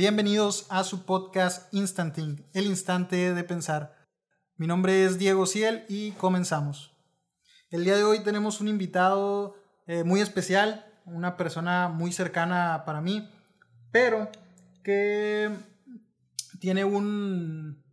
Bienvenidos a su podcast Instanting, el instante de pensar. Mi nombre es Diego Ciel y comenzamos. El día de hoy tenemos un invitado eh, muy especial, una persona muy cercana para mí, pero que tiene un,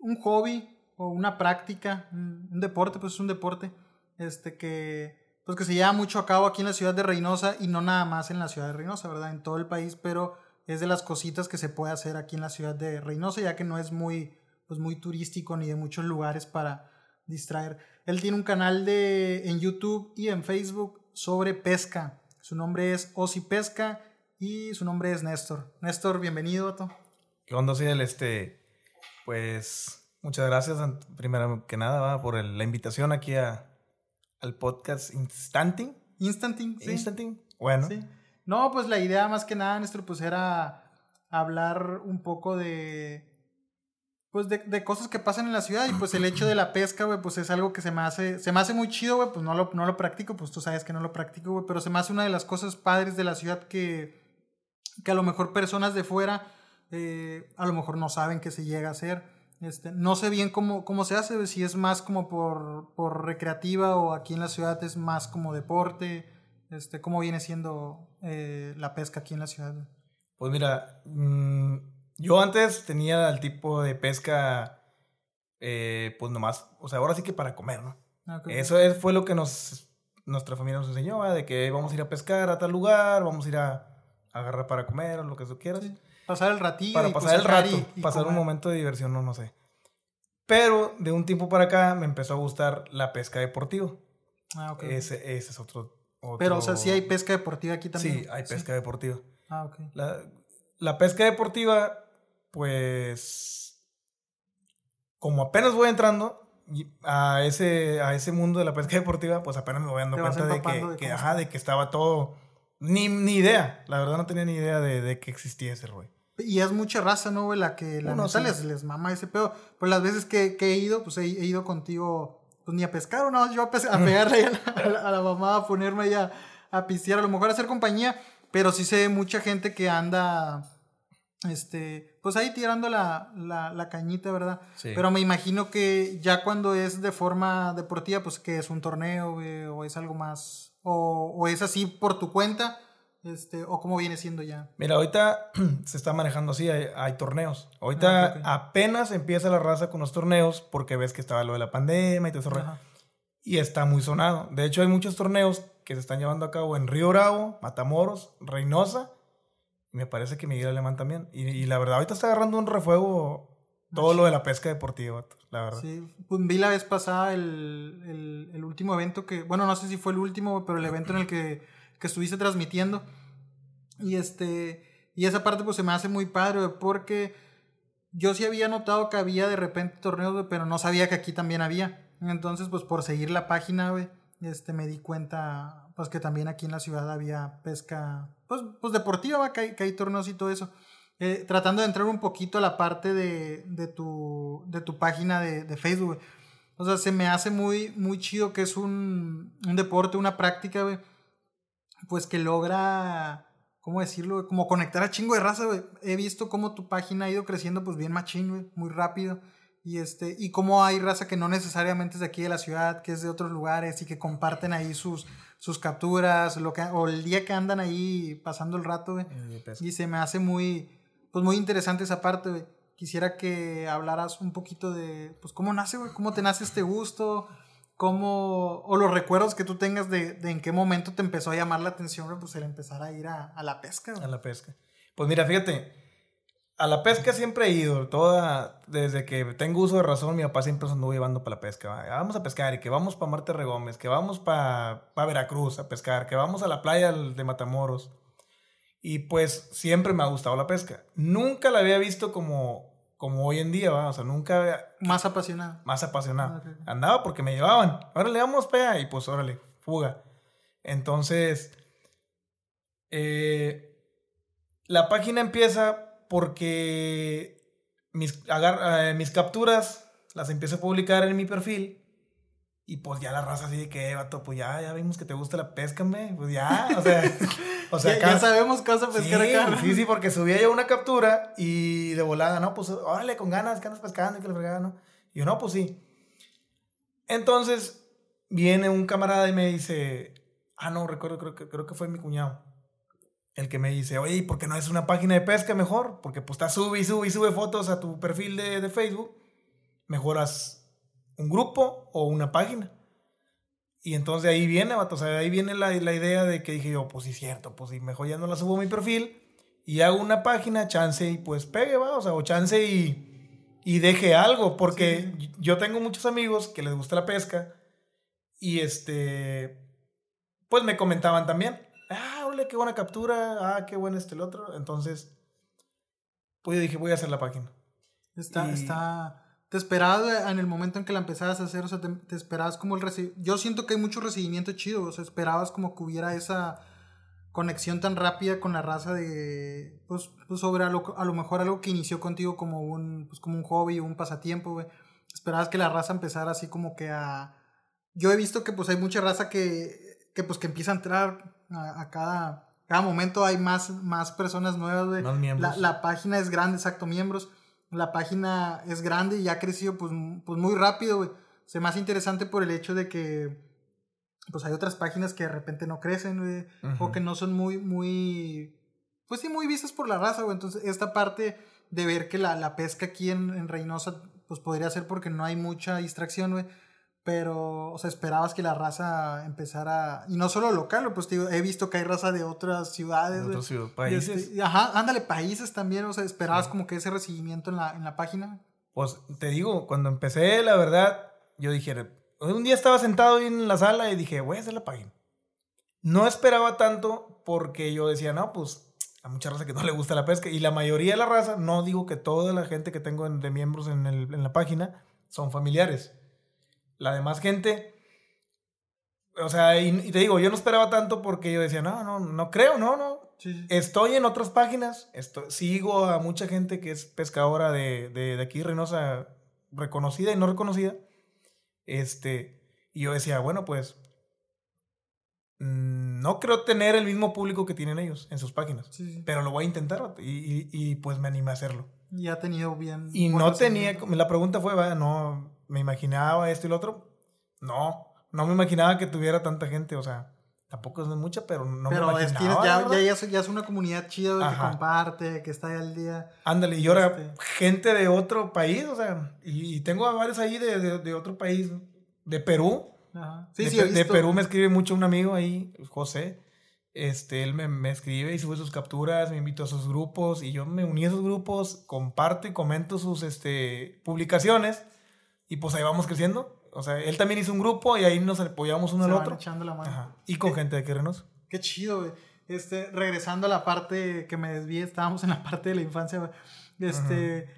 un hobby o una práctica, un deporte, pues es un deporte, este que pues que se lleva mucho a cabo aquí en la ciudad de Reynosa y no nada más en la ciudad de Reynosa, ¿verdad? En todo el país, pero es de las cositas que se puede hacer aquí en la ciudad de Reynosa, ya que no es muy, pues muy turístico ni de muchos lugares para distraer. Él tiene un canal de, en YouTube y en Facebook sobre pesca. Su nombre es Osi Pesca y su nombre es Néstor. Néstor, bienvenido, Otto. ¿Qué onda, Ciel? Este, pues, muchas gracias, primero que nada, por la invitación aquí a, al podcast Instanting. Instanting, sí. Instanting, bueno. Sí. No, pues la idea más que nada, Néstor, pues era hablar un poco de. Pues de, de, cosas que pasan en la ciudad y pues el hecho de la pesca, güey, pues es algo que se me hace, se me hace muy chido, güey, pues no lo, no lo practico, pues tú sabes que no lo practico, güey, pero se me hace una de las cosas padres de la ciudad que, que a lo mejor personas de fuera eh, a lo mejor no saben que se llega a hacer. Este, no sé bien cómo, cómo se hace, si es más como por, por recreativa o aquí en la ciudad es más como deporte. Este, ¿Cómo viene siendo eh, la pesca aquí en la ciudad? Pues mira, mmm, yo antes tenía el tipo de pesca, eh, pues nomás, o sea, ahora sí que para comer, ¿no? Okay. Eso es, fue lo que nos, nuestra familia nos enseñó, ¿eh? de que vamos a ir a pescar a tal lugar, vamos a ir a, a agarrar para comer, o lo que tú quieras. Sí. Pasar el ratillo. Para pasar el rato, y, y pasar comer. un momento de diversión, no, no sé. Pero de un tiempo para acá me empezó a gustar la pesca deportiva. Ah, ok. Ese, ese es otro, otro, Pero, o sea, sí hay pesca deportiva aquí también. Sí, hay pesca sí. deportiva. Ah, ok. La, la, pesca deportiva, pues, como apenas voy entrando a ese, a ese mundo de la pesca deportiva, pues apenas me voy dando cuenta de que, de, que, ajá, de que estaba todo... Ni, ni idea, la verdad no tenía ni idea de, de que existía ese rollo. Y es mucha raza, ¿no, güey? La que la neta les, les mama ese pedo. Pues las veces que, que he ido, pues he, he, ido contigo, pues ni a pescar, o no, yo a, a pegarle a la, a, la, a la, mamá, a ponerme ya a pistear, a lo mejor a hacer compañía, pero sí sé mucha gente que anda, este, pues ahí tirando la, la, cañita, ¿verdad? Sí. Pero me imagino que ya cuando es de forma deportiva, pues que es un torneo, o es algo más, o, o es así por tu cuenta este, o cómo viene siendo ya? Mira, ahorita se está manejando así, hay, hay torneos. Ahorita ah, okay. apenas empieza la raza con los torneos porque ves que estaba lo de la pandemia y todo eso. Ajá. Y está muy sonado. De hecho, hay muchos torneos que se están llevando a cabo en Río Bravo, Matamoros, Reynosa. Y me parece que Miguel Alemán también. Y, y la verdad, ahorita está agarrando un refuego todo lo de la pesca deportiva, la verdad. Sí, pues vi la vez pasada el, el, el último evento que, bueno, no sé si fue el último, pero el evento en el que que transmitiendo. Y este y esa parte pues se me hace muy padre porque yo sí había notado que había de repente torneos, pero no sabía que aquí también había. Entonces, pues por seguir la página, wey, este me di cuenta pues que también aquí en la ciudad había pesca pues, pues deportiva, hay, que hay torneos y todo eso. Eh, tratando de entrar un poquito a la parte de, de, tu, de tu página de, de Facebook. O sea, se me hace muy, muy chido que es un, un deporte, una práctica, güey pues que logra, ¿cómo decirlo? Como conectar a chingo de raza, güey. He visto cómo tu página ha ido creciendo pues bien machín, güey, muy rápido. Y este, y cómo hay raza que no necesariamente es de aquí de la ciudad, que es de otros lugares y que comparten ahí sus, sus capturas, lo que, o el día que andan ahí pasando el rato, güey. Y se me hace muy, pues muy interesante esa parte, güey. Quisiera que hablaras un poquito de, pues, cómo nace, güey, cómo te nace este gusto, cómo, o los recuerdos que tú tengas de, de, en qué momento te empezó a llamar la atención, pues el empezar a ir a, a la pesca. A la pesca. Pues mira, fíjate, a la pesca siempre he ido, toda, desde que tengo uso de razón, mi papá siempre nos anduvo llevando para la pesca. Vamos a pescar y que vamos para Marte Regómez, que vamos para pa Veracruz a pescar, que vamos a la playa de Matamoros. Y pues siempre me ha gustado la pesca. Nunca la había visto como como hoy en día, ¿va? o sea, nunca... Más apasionado. Más apasionado. Okay. Andaba porque me llevaban, órale, vamos, pea, y pues órale, fuga. Entonces, eh, la página empieza porque mis, agar, eh, mis capturas las empiezo a publicar en mi perfil y pues ya la raza así de que, vato, pues ya, ya vimos que te gusta la pesca, me. Pues ya, o sea, O sea, ya, sabemos qué vas a pescar acá. Sí, sí, porque subía yo una captura y de volada, no, pues órale, con ganas, que andas pescando y que le fregaba, ¿no? Y yo, no, pues sí. Entonces viene un camarada y me dice, ah, no, recuerdo, creo que, creo que fue mi cuñado. El que me dice, oye, ¿por qué no es una página de pesca mejor? Porque pues está sube y sube y sube fotos a tu perfil de, de Facebook. Mejoras un grupo o una página. Y entonces de ahí viene, o sea, de ahí viene la, la, idea de que dije yo, pues sí, cierto, pues sí, mejor ya no la subo a mi perfil y hago una página, chance y pues pegue, va, o sea, o chance y, y deje algo, porque yo tengo muchos amigos que les gusta la pesca y este, pues me comentaban también, ah, ole, qué buena captura, ah, qué bueno este el otro, entonces, pues yo dije, voy a hacer la página. Está, está te esperabas en el momento en que la empezabas a hacer, o sea, te, esperabas como el recibimiento. Yo siento que hay mucho recibimiento chido, o sea, esperabas como que hubiera esa conexión tan rápida con la raza de, pues, pues sobre a lo, a lo, mejor algo que inició contigo como un, pues como un hobby o un pasatiempo, güey. Esperabas que la raza empezara así como que a... Yo he visto que pues hay mucha raza que, que pues que empieza a entrar a, cada, cada momento, hay más, más personas nuevas, güey. Más miembros. La, la página es grande, exacto, miembros la página es grande y ha crecido pues, pues muy rápido, güey. Se más interesante por el hecho de que pues hay otras páginas que de repente no crecen, güey, o que no son muy, muy, pues sí, muy vistas por la raza, güey. Entonces, esta parte de ver que la, la pesca aquí en, en, Reynosa, pues podría ser porque no hay mucha distracción, güey. Pero, o sea, esperabas que la raza empezara, y no solo local, pues digo, he visto que hay raza de otras ciudades. De otros este, países. ajá, ándale, países también, o sea, esperabas como que ese recibimiento en la, en la página. Pues te digo, cuando empecé, la verdad, yo dije, un día estaba sentado en la sala y dije, voy a hacer la página. No esperaba tanto porque yo decía, no, pues a mucha raza que no le gusta la pesca y la mayoría de la raza, no digo que toda la gente que tengo de miembros en, el, en la página son familiares la demás gente. O sea, y, te digo, yo no esperaba tanto porque yo decía, no, no, no creo, no, no. Estoy en otras páginas, estoy, sigo a mucha gente que es pescadora de, de, de aquí, Reynosa, reconocida y no reconocida. Este, y yo decía, bueno, pues mm, no creo tener el mismo público que tienen ellos en sus páginas, pero lo voy a intentar y, y, pues me animé a hacerlo. Y ha tenido bien. Y no tenía, la pregunta fue, va, no, me imaginaba esto y lo otro. No, no me imaginaba que tuviera tanta gente, o sea, tampoco es mucha, pero no me imaginaba. ya, ya, es, ya, es, una comunidad chida que comparte, que está ahí al día. Ándale, y ahora este gente de otro país, o sea, y, tengo a varios ahí de, de, otro país, de Perú. Ajá. Sí, de, sí, de Perú me escribe mucho un amigo ahí, José. Este, él me, me, escribe y sube sus capturas, me invito a sus grupos y yo me uní a esos grupos, comparto y comento sus este, publicaciones y pues ahí vamos creciendo. O sea, él también hizo un grupo y ahí nos apoyamos uno al otro. Echando la mano. Y con gente de Querrenos. Qué chido, güey. Este, regresando a la parte que me desvié, estábamos en la parte de la infancia, Este,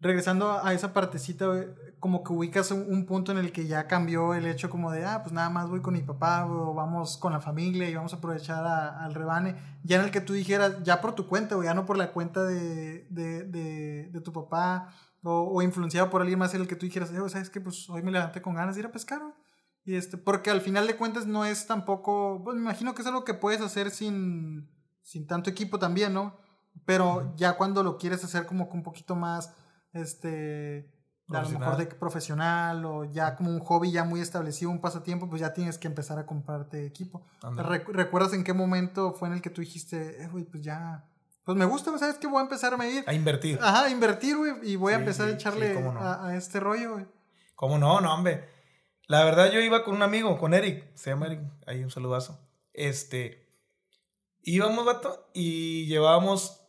regresando a esa partecita, güey, como que ubicas un, punto en el que ya cambió el hecho como de, ah, pues nada más voy con mi papá, o vamos con la familia y vamos a aprovechar al rebane. Ya en el que tú dijeras, ya por tu cuenta, güey, ya no por la cuenta de, de, de, de tu papá o, influenciado por alguien más en el que tú dijeras, eh, ¿sabes qué? Pues hoy me levanté con ganas de ir a pescar, Y este, porque al final de cuentas no es tampoco, pues me imagino que es algo que puedes hacer sin, sin tanto equipo también, ¿no? Pero ya cuando lo quieres hacer como que un poquito más, este, a lo mejor de profesional o ya como un hobby ya muy establecido, un pasatiempo, pues ya tienes que empezar a comprarte equipo. ¿Recuerdas en qué momento fue en el que tú dijiste, eh, güey, pues ya, pues me gusta, ¿sabes qué? Voy a empezar a medir. A invertir. Ajá, a invertir, güey. Y voy a empezar a echarle a, este rollo, güey. ¿Cómo no? No, hombre. La verdad, yo iba con un amigo, con Eric. Se llama Eric. Ahí un saludazo. Este. Íbamos, vato, y llevábamos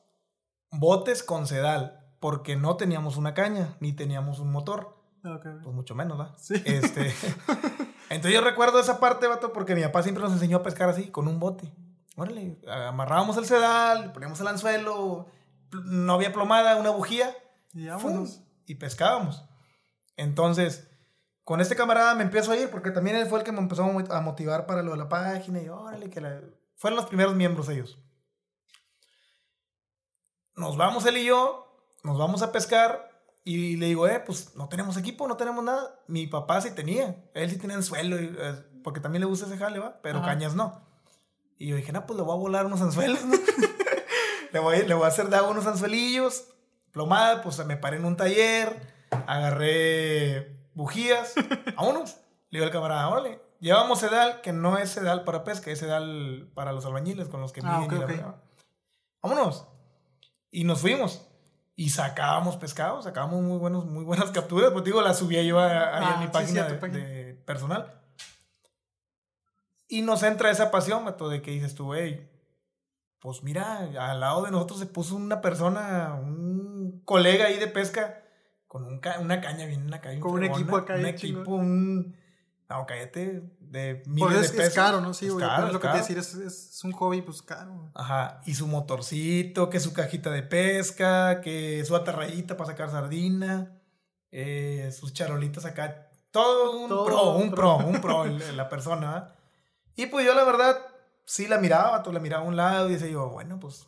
botes con sedal. Porque no teníamos una caña, ni teníamos un motor. Pues mucho menos, ¿verdad? Sí. Este. entonces yo recuerdo esa parte, vato, porque mi papá siempre nos enseñó a pescar así, con un bote. Órale, amarrábamos el sedal, poníamos el anzuelo, no había plomada, una bujía, y, y pescábamos. Entonces, con este camarada me empiezo a ir, porque también él fue el que me empezó a motivar para lo de la página, y órale, que la... fueron los primeros miembros ellos. Nos vamos él y yo, nos vamos a pescar, y le digo, eh, pues no tenemos equipo, no tenemos nada. Mi papá sí tenía, él sí tenía anzuelo, eh, porque también le gusta ese jale, ¿va? Pero cañas no. Y yo dije, no, pues le voy a volar unos anzuelos, le, voy, le voy a hacer de agua unos anzuelillos, plomada, pues me paré en un taller, agarré bujías, vámonos. Le digo al camarada, órale, llevamos sedal, que no es sedal para pesca, es sedal para los albañiles con los que ah, Vámonos. Y nos fuimos. Y sacábamos pescado, sacábamos muy, buenos, muy buenas capturas. Pues digo, las subía yo a, a mi ah, página, de, personal. Y nos entra esa pasión, Mato, de que dices tú, hey, pues mira, al lado de nosotros se puso una persona, un colega ahí de pesca, con una caña, viene una caña. Con un equipo acá. Un equipo, un... No, cállate, de miles es, de pesos. Es caro, ¿no? Sí, güey. Es, lo que te decir, es, es, un hobby, pues caro. Ajá, y su motorcito, que su cajita de pesca, que su atarrayita para sacar sardina, eh, sus charolitas acá. Todo un pro, un pro, un pro, la persona. Y pues yo la verdad, sí la miraba, tú la miraba a un lado y decía yo, bueno, pues,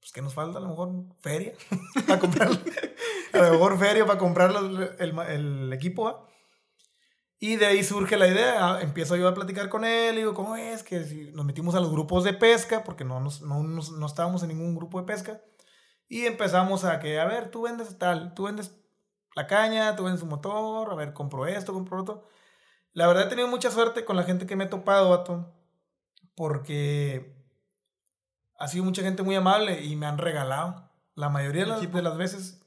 pues ¿qué nos falta? A lo mejor feria para comprar, a lo mejor feria para comprar el, el, equipo, Y de ahí surge la idea, ah, empiezo yo a platicar con él, y digo, ¿cómo es? Que nos metimos a los grupos de pesca, porque no, nos, no, no estábamos en ningún grupo de pesca, y empezamos a que, a ver, tú vendes tal, tú vendes la caña, tú vendes su motor, a ver, compro esto, compro otro. La verdad he tenido mucha suerte con la gente que me he topado, vato, porque ha sido mucha gente muy amable y me han regalado. La mayoría de las, veces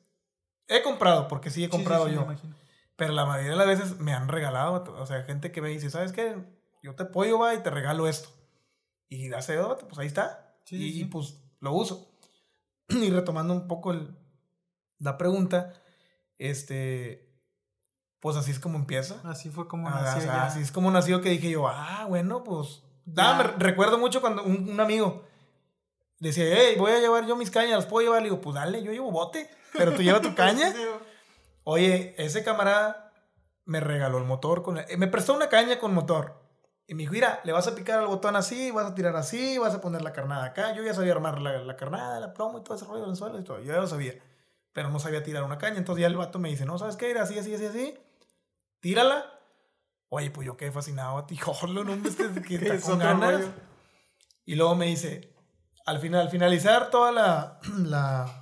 he comprado, porque sí he comprado yo. Pero la mayoría de las veces me han regalado, o sea, gente que me dice, ¿sabes qué? Yo te apoyo, va, y te regalo esto. Y hace pues ahí está. y, pues lo uso. y retomando un poco la pregunta, este, pues así es como empieza. Así fue como ah, nació. así es como nació que dije yo, ah, bueno, pues. me recuerdo mucho cuando un, amigo decía, hey, voy a llevar yo mis cañas, ¿las puedo llevar? Le digo, pues dale, yo llevo bote, pero tú llevas tu caña. Oye, ese camarada me regaló el motor, con me prestó una caña con motor. Y me dijo, mira, le vas a picar al botón así, vas a tirar así, vas a poner la carnada acá. Yo ya sabía armar la, la carnada, la plomo y todo ese rollo del suelo y todo. Yo ya lo sabía. Pero no sabía tirar una caña. Entonces ya el vato me dice, no, ¿sabes qué? Era así, así, así, así tírala. Oye, pues yo quedé fascinado a ti, no me que con ganas. Y luego me dice, al final, finalizar toda la, la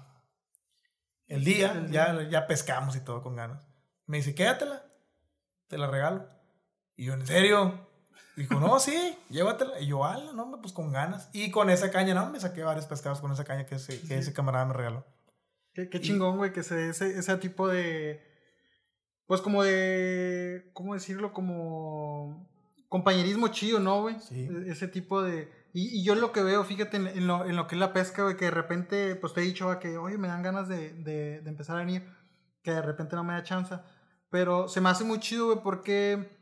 el día, ya, ya pescamos y todo con ganas. Me dice, quédatela, te la regalo. Y yo, ¿en serio? Dijo, no, sí, llévatela. Y yo, ala, no, pues con ganas. Y con esa caña, no, me saqué varios pescados con esa caña que ese, que ese camarada me regaló. Qué, qué chingón, güey, que ese, ese tipo de pues como de, ¿cómo decirlo? Como compañerismo chido, ¿no, güey? Sí. E, ese tipo de... Y, yo lo que veo, fíjate, en, lo, en lo que es la pesca, güey, que de repente, pues te he dicho, que, oye, me dan ganas de, de, de empezar a venir, que de repente no me da chance. Pero se me hace muy chido, güey, porque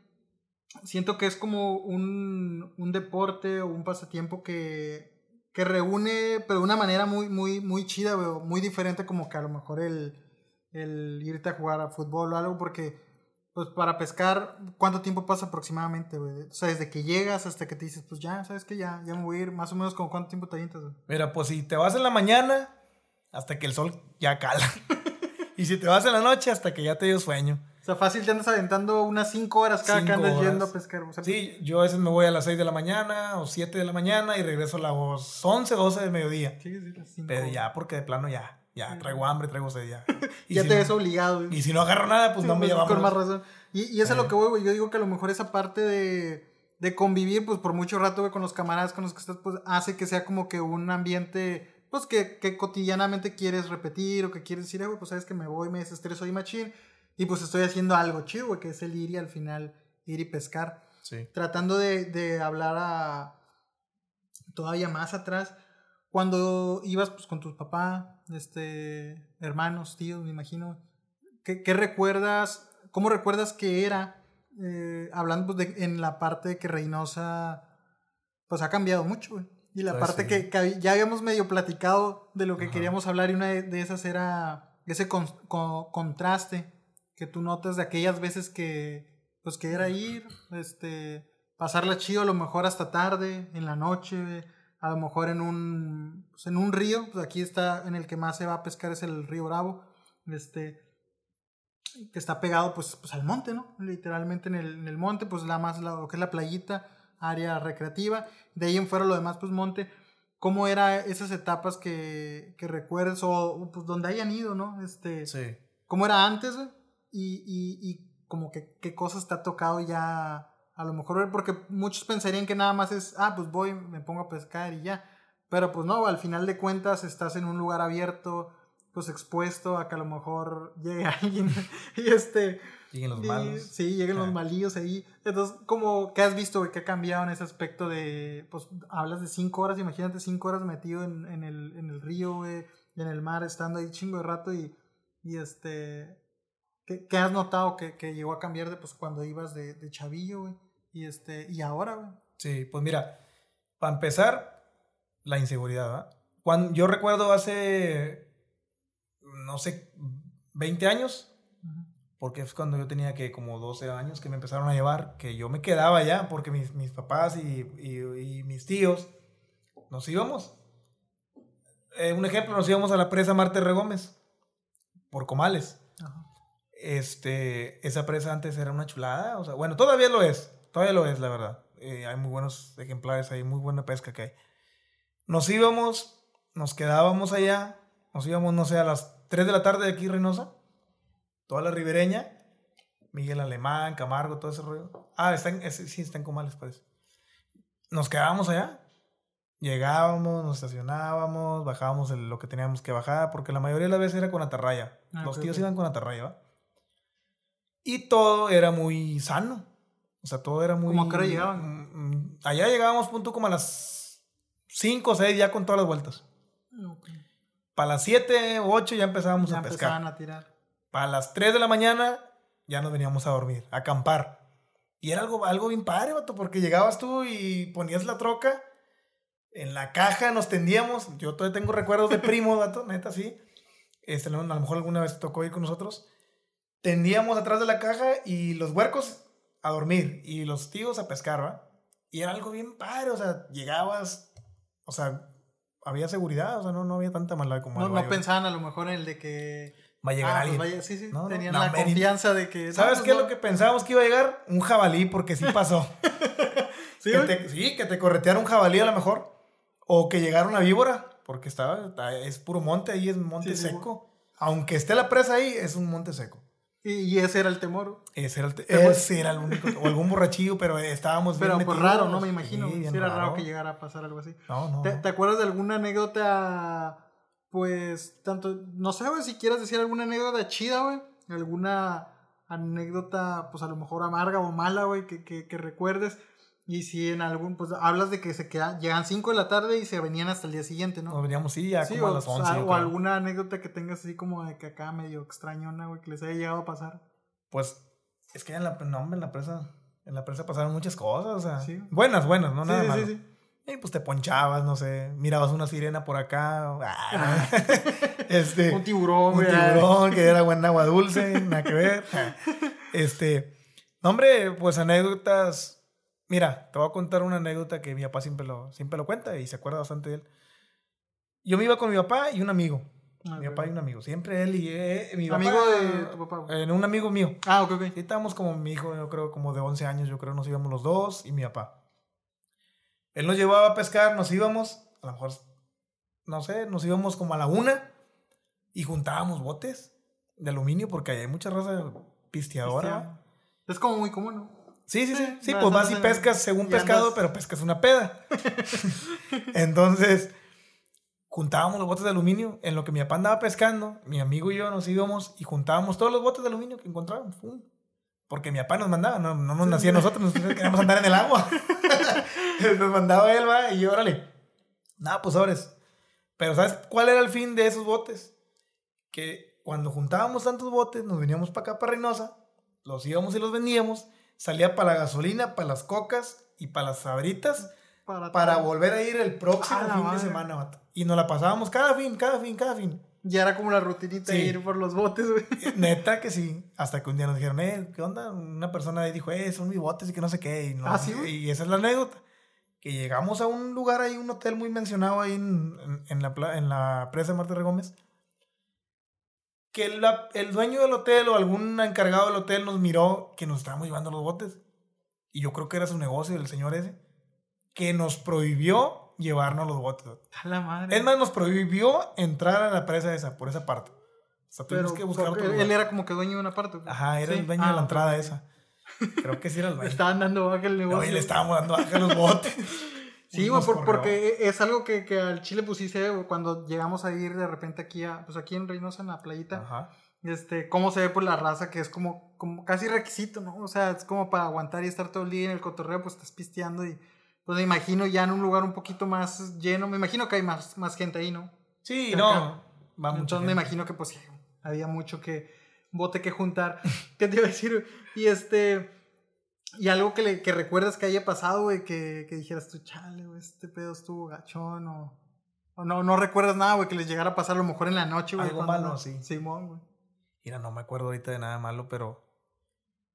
siento que es como un, un deporte o un pasatiempo que, que reúne, pero de una manera muy, muy, muy chida, güey, muy diferente como que a lo mejor el el irte a jugar a fútbol o algo, porque pues para pescar, ¿cuánto tiempo pasa aproximadamente, güey? O sea, desde que llegas hasta que te dices, pues ya, ¿sabes que Ya, ya me voy a ir, más o menos cuánto tiempo te avientas, güey. Mira, pues si te vas en la mañana, hasta que el sol ya cala. y si te vas en la noche, hasta que ya te dio sueño. O sea, fácil te andas aventando unas 5 horas cada que andas yendo a pescar. sí, yo a veces me voy a las 6 de la mañana o 7 de la mañana y regreso a las 11, 12 del mediodía. Sí, sí, Pero ya, porque de plano ya ya, traigo hambre, traigo sed, ya. Y ya te ves obligado. Y si no agarro nada, pues no me llevamos. Con más razón. Y, y eso es lo que voy, güey. Yo digo que a lo mejor esa parte de, de convivir, pues por mucho rato, güey, con los camaradas con los que estás, pues hace que sea como que un ambiente, pues que, que cotidianamente quieres repetir o que quieres decir, eh, güey, pues sabes que me voy, me desestreso y machín. Y pues estoy haciendo algo chido, güey, que es el ir y al final ir y pescar. Sí. Tratando de, de hablar a todavía más atrás cuando ibas pues, con tus papás, este, hermanos, tíos, me imagino, ¿qué, qué recuerdas? ¿Cómo recuerdas que era? Eh, hablando pues, de, en la parte que Reynosa, pues ha cambiado mucho, güey. Y la parte que, ya habíamos medio platicado de lo que queríamos hablar y una de, esas era ese contraste que tú notas de aquellas veces que, pues que era ir, este, pasarla chido a lo mejor hasta tarde, en la noche, a lo mejor en un, pues en un río, pues aquí está en el que más se va a pescar es el río Bravo, este, que está pegado pues, pues al monte, ¿no? Literalmente en el, en el monte, pues la más, lo que es la playita, área recreativa. De ahí en fuera lo demás, pues monte. ¿Cómo eran esas etapas que, que recuerdes o pues donde hayan ido, ¿no? Este, sí. ¿Cómo era antes? Y, y, y como que qué cosas te ha tocado ya a lo mejor porque muchos pensarían que nada más es, ah, pues voy, me pongo a pescar y ya. Pero pues no, al final de cuentas estás en un lugar abierto, pues expuesto a que a lo mejor llegue alguien y este... Lleguen los malos. Sí, lleguen los malillos ahí. Entonces, como, ¿qué has visto? ¿Qué ha cambiado en ese aspecto de, pues, hablas de cinco horas, imagínate cinco horas metido en, en, el, en el río, güey, en el mar, estando ahí chingo de rato y, y este... ¿Qué, qué has notado que, que, llegó a cambiar de, pues, cuando ibas de, de chavillo, güey? Y, este, y ahora, güey. Sí, pues mira, para empezar, la inseguridad, ¿verdad? Cuando, yo recuerdo hace, no sé, 20 años, porque es cuando yo tenía que como 12 años que me empezaron a llevar, que yo me quedaba ya, porque mis, mis papás y, y, mis tíos nos íbamos. Eh, un ejemplo, nos íbamos a la presa Marte Regómez, por Comales. Este, esa presa antes era una chulada, o sea, bueno, todavía lo es, todavía lo es, la verdad. Eh, hay muy buenos ejemplares, hay muy buena pesca que hay. Nos íbamos, nos quedábamos allá, nos íbamos, no sé, a las 3 de la tarde de aquí, Reynosa, toda la ribereña, Miguel Alemán, Camargo, todo ese rollo. Ah, están, sí, están Comales, pues. Nos quedábamos allá, llegábamos, nos estacionábamos, bajábamos lo que teníamos que bajar, porque la mayoría de las veces era con atarraya. Ah, Los tíos iban con atarraya, ¿va? Y todo era muy sano. O sea, todo era muy... ¿Cómo que llegaban? Mm, allá llegábamos punto como a las 5 o 6 ya con todas las vueltas. Para las 7 o 8 ya empezábamos a pescar. a tirar. Para las 3 de la mañana ya nos veníamos a dormir, a acampar. Y era algo, algo bien padre, vato, porque llegabas tú y ponías la troca, en la caja nos tendíamos. Yo todavía tengo recuerdos de primo, vato, neta, sí. Este, a lo mejor alguna vez tocó ir con nosotros. Tendíamos atrás de la caja y los huercos a dormir y los tíos a pescar, ¿va? Y era algo bien padre, o sea, llegabas, o sea, había seguridad, o sea, no, no había tanta maldad como No, no pensaban a lo mejor en el de que... Va a llegar ah, pues alguien. vaya, sí, sí, tenían la confianza de que... ¿Sabes pues qué es lo que pensábamos que iba a llegar? Un jabalí, porque sí pasó. ¿Sí, que te, sí, que te correteara un jabalí a lo mejor. O que llegara una víbora, porque estaba, es puro monte, ahí es monte seco. Aunque esté la presa ahí, es un monte seco. Y, ese era el temor. Ese era el, ese era el único. o algún borrachillo, pero estábamos Pero bien pues raro, ¿no? Me imagino. Sí, era raro. que llegara a pasar algo así. No, no. ¿Te, acuerdas de alguna anécdota? Pues, tanto. No sé, güey, si quieres decir alguna anécdota chida, güey. Alguna anécdota, pues a lo mejor amarga o mala, güey, que, que, que recuerdes. Y si en algún, pues hablas de que se quedan, llegan 5 de la tarde y se venían hasta el día siguiente, ¿no? Nos veníamos, sí, ya como a las 11. O, alguna anécdota que tengas así como de que acá medio extrañona, güey, que les haya llegado a pasar. Pues, es que en la, no, en la presa, en la presa pasaron muchas cosas, o sea, buenas, buenas, no nada más. Sí, sí, Y pues te ponchabas, no sé, mirabas una sirena por acá, ah, este, un tiburón, Un tiburón que era buen agua dulce, nada que ver. Este, no, hombre, pues anécdotas Mira, te voy a contar una anécdota que mi papá siempre lo, siempre lo cuenta y se acuerda bastante de él. Yo me iba con mi papá y un amigo. Ah, mi papá y un amigo. Siempre él y eh, mi ¿Amigo de tu papá? Eh, un amigo mío. Ah, ok, ok. Y estábamos como mi hijo, yo creo, como de 11 años, yo creo, nos íbamos los dos y mi papá. Él nos llevaba a pescar, nos íbamos, a lo mejor, no sé, nos íbamos como a la una y juntábamos botes de aluminio porque hay mucha raza pisteadora. Es como muy común, ¿no? Sí, sí, sí. Sí, pues vas y pescas según pescado, pero pescas una peda. Entonces, juntábamos los botes de aluminio. En lo que mi papá andaba pescando, mi amigo y yo nos íbamos y juntábamos todos los botes de aluminio que encontrábamos. Porque mi papá nos mandaba, no, no nos nacía a nosotros, nosotros queríamos andar en el agua. nos mandaba él, va, y órale. Nada, pues sobres. Pero ¿sabes cuál era el fin de esos botes? Que cuando juntábamos tantos botes, nos veníamos para acá, para Reynosa, los íbamos y los vendíamos salía para la gasolina, para las cocas y para las sabritas para, volver a ir el próximo fin de semana, Y nos la pasábamos cada fin, cada fin, cada fin. Ya era como la rutinita de ir por los botes, güey. Eh, neta que sí. Hasta que un día nos dijeron, eh, ¿qué onda? Una persona ahí dijo, eh, son mis botes y que no sé qué. Y, no, ¿Ah, sí, y esa es la anécdota. Que llegamos a un lugar ahí, un hotel muy mencionado ahí en, en, la, en la presa de Marte Gómez que el dueño del hotel o algún encargado del hotel nos miró que nos estábamos llevando los botes. Y yo creo que era su negocio, el señor ese. que nos prohibió llevarnos los botes. A la madre. Es más, nos prohibió entrar a la presa esa, por esa parte. O sea, tuvimos Pero que buscar otro él lugar. era como que dueño de una parte. Ajá, era Sí. el dueño Ah, de la ok, entrada ok. esa. Creo que sí era el Le dueño. estaban dando baja el negocio. No, y le estábamos dando baja los botes. Sí, güey, por- porque es algo que, que al Chile pusiste cuando llegamos a ir de repente aquí a, pues aquí en Reynosa, en la playita, Ajá. este, cómo se ve por la raza que es como, como casi requisito, ¿no? O sea, es como para aguantar y estar todo el día en el cotorreo, pues estás pisteando y pues me imagino ya en un lugar un poquito más lleno, me imagino que hay más, más gente ahí, ¿no? Sí, no. Va Entonces me imagino que pues había mucho que bote que juntar. ¿Qué te iba a decir? Y este y algo que, le, que recuerdas que haya pasado, güey, que, que dijeras tú, chale, güey, este pedo estuvo gachón o, o no, no recuerdas nada, güey, que les llegara a pasar a lo mejor en la noche, güey. Algo malo, sí. Simón, güey. Mira, no me acuerdo ahorita de nada malo, pero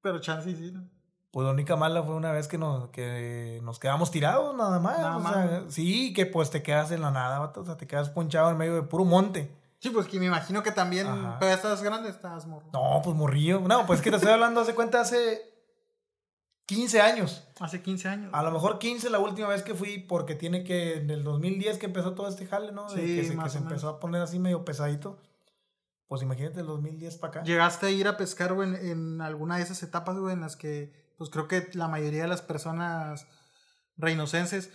Pero chance sí, ¿no? pues la única mala fue una vez que nos, que nos quedamos tirados nada más. Nada o más. sea, sí, que pues te quedas en la nada, vato, o sea, te quedas ponchado en medio de puro monte. Sí, pues que me imagino que también, Ajá. pero estás grande, estás morro. No, pues morrillo. No, pues que te estoy hablando, hace cuenta, hace 15 años. Hace 15 años. A lo mejor 15 la última vez que fui, porque tiene que, en el 2010 que empezó todo este jale, ¿no? De Sí, que se, que se empezó a poner así medio pesadito. Pues imagínate el 2010 para acá. ¿Llegaste a ir a pescar, güey, en, en alguna de esas etapas, güey, en las que, pues creo que la mayoría de las personas reinocenses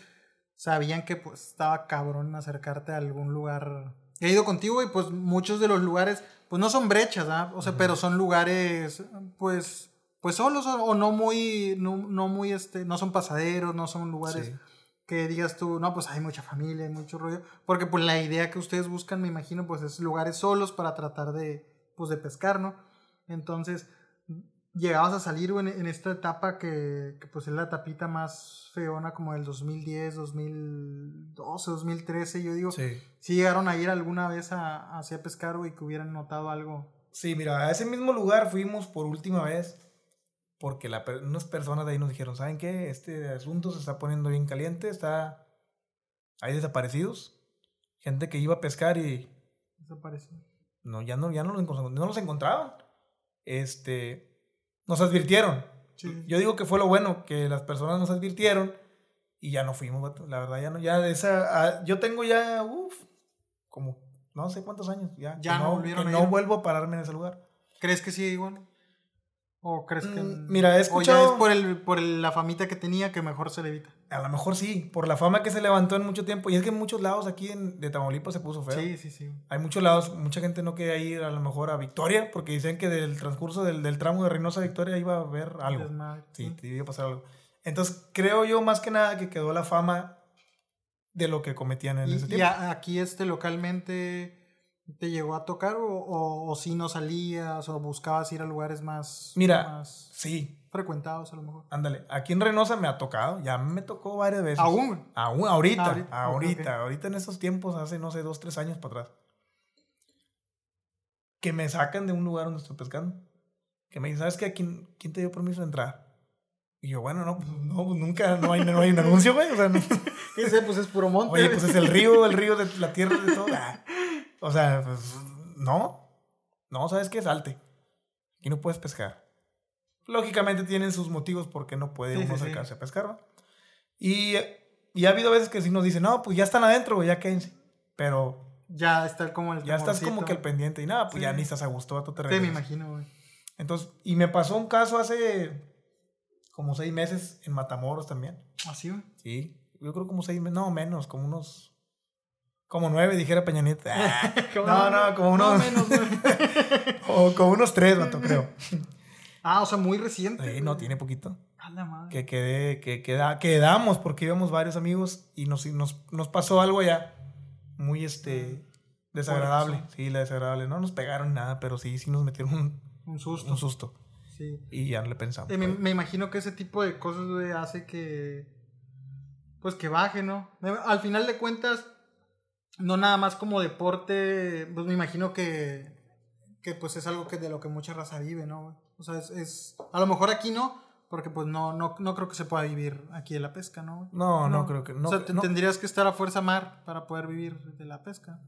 sabían que, pues, estaba cabrón acercarte a algún lugar? He ido contigo y, pues, muchos de los lugares, pues, no son brechas, ¿ah? O sea, pero son lugares, pues, pues solos o, no muy, no, no muy, este, no son pasaderos, no son lugares Sí. que digas tú, no, pues hay mucha familia, hay mucho rollo. Porque pues la idea que ustedes buscan, me imagino, pues es lugares solos para tratar de, pues de pescar, ¿no? Entonces, llegabas a salir en, en esta etapa que, que, pues es la tapita más feona como del 2010, 2012, 2013, yo digo. Sí. Si llegaron a ir alguna vez a, hacia pescar, güey, que hubieran notado algo. Sí, mira, a ese mismo lugar fuimos por última vez porque la, unas personas de ahí nos dijeron, ¿saben qué? Este asunto se está poniendo bien caliente, está... Hay desaparecidos, gente que iba a pescar y Desapareció. no, ya no, ya no los, no los encontraban. Este, nos advirtieron. Sí. Yo digo que fue lo bueno, que las personas nos advirtieron y ya no fuimos. La verdad, ya no, ya de esa... ah, yo tengo ya, uff, como no sé cuántos años ya. Ya que no no, volvieron que no vuelvo a pararme en ese lugar. ¿Crees que sí igual? ¿O crees que.? Mm, mira, he O ya escuchado- es por, el, por el- la famita que tenía que mejor se le evita. A lo mejor sí, por la fama que se levantó en mucho tiempo. Y es que en muchos lados aquí en, de Tamaulipas se puso feo. Sí, sí, sí. Hay muchos lados, mucha gente no quería ir a lo mejor a Victoria, porque dicen que del transcurso del, del tramo de Reynosa a Victoria iba a haber algo. Desmadre, Sí, sí. te iba a pasar algo. Entonces, creo yo más que nada que quedó la fama de lo que cometían en Y, ese y tiempo. a- aquí este localmente te llegó a tocar o, o, o si no salías o buscabas ir a lugares más, Mira, más Sí, frecuentados a lo mejor. ándale. Aquí en Reynosa me ha tocado, ya me tocó varias veces. Aún. Aún, ahorita, Ah, ahorita, ahorita. Ok, ok. ahorita en estos tiempos, hace, no sé, dos, tres años para atrás. Que me sacan de un lugar donde estoy pescando. Que me dicen, ¿sabes qué? ¿Quién, quién te dio permiso de entrar? Y yo, bueno, no, pues, no, pues, nunca, no hay, no hay un anuncio, güey. O sea, no. Ese pues es puro monte. Oye, pues es el río, el río de la tierra de todo. Ah. O sea, pues, no. No, ¿sabes qué? Salte. Aquí no puedes pescar. Lógicamente tienen sus motivos porque no puede Sí, uno sí, sí. acercarse a pescar, ¿va? Y, y ha habido veces que sí nos dicen, no, pues ya están adentro, ya quédense. Pero Ya está como el ya estás como que el pendiente y nada, pues ya ni estás a gusto, vato, te Sí, me imagino, güey. Entonces, y me pasó un caso hace como seis meses en Matamoros también. Así, güey. Sí, yo creo como seis meses, no, menos, como unos... Como nueve, dijera Peña Nieto. Ah, ¿Cómo no, no, como No, unos... menos, güey. o como unos tres, vato, creo. Ah, o sea, muy reciente. Sí, no, tiene poquito. A la madre. Que, quedé, que queda, quedamos porque íbamos varios amigos y nos, nos, nos pasó algo ya muy este desagradable. Sí, la desagradable. No nos pegaron nada, pero sí, sí nos metieron un, Un susto. un susto. Sí. Y ya no le pensamos. Eh, me, me imagino que ese tipo de cosas, güey, hace que. Pues que baje, ¿no? Me- Al final de cuentas, no nada más como deporte, pues me imagino que. Que pues es algo que de lo que mucha raza vive, ¿no? O sea, es, es- A lo mejor aquí no, porque pues no, no, no creo que se pueda vivir aquí de la pesca, ¿no? No, no, creo que. No, o sea, te- no. tendrías que estar a fuerza mar para poder vivir de la pesca.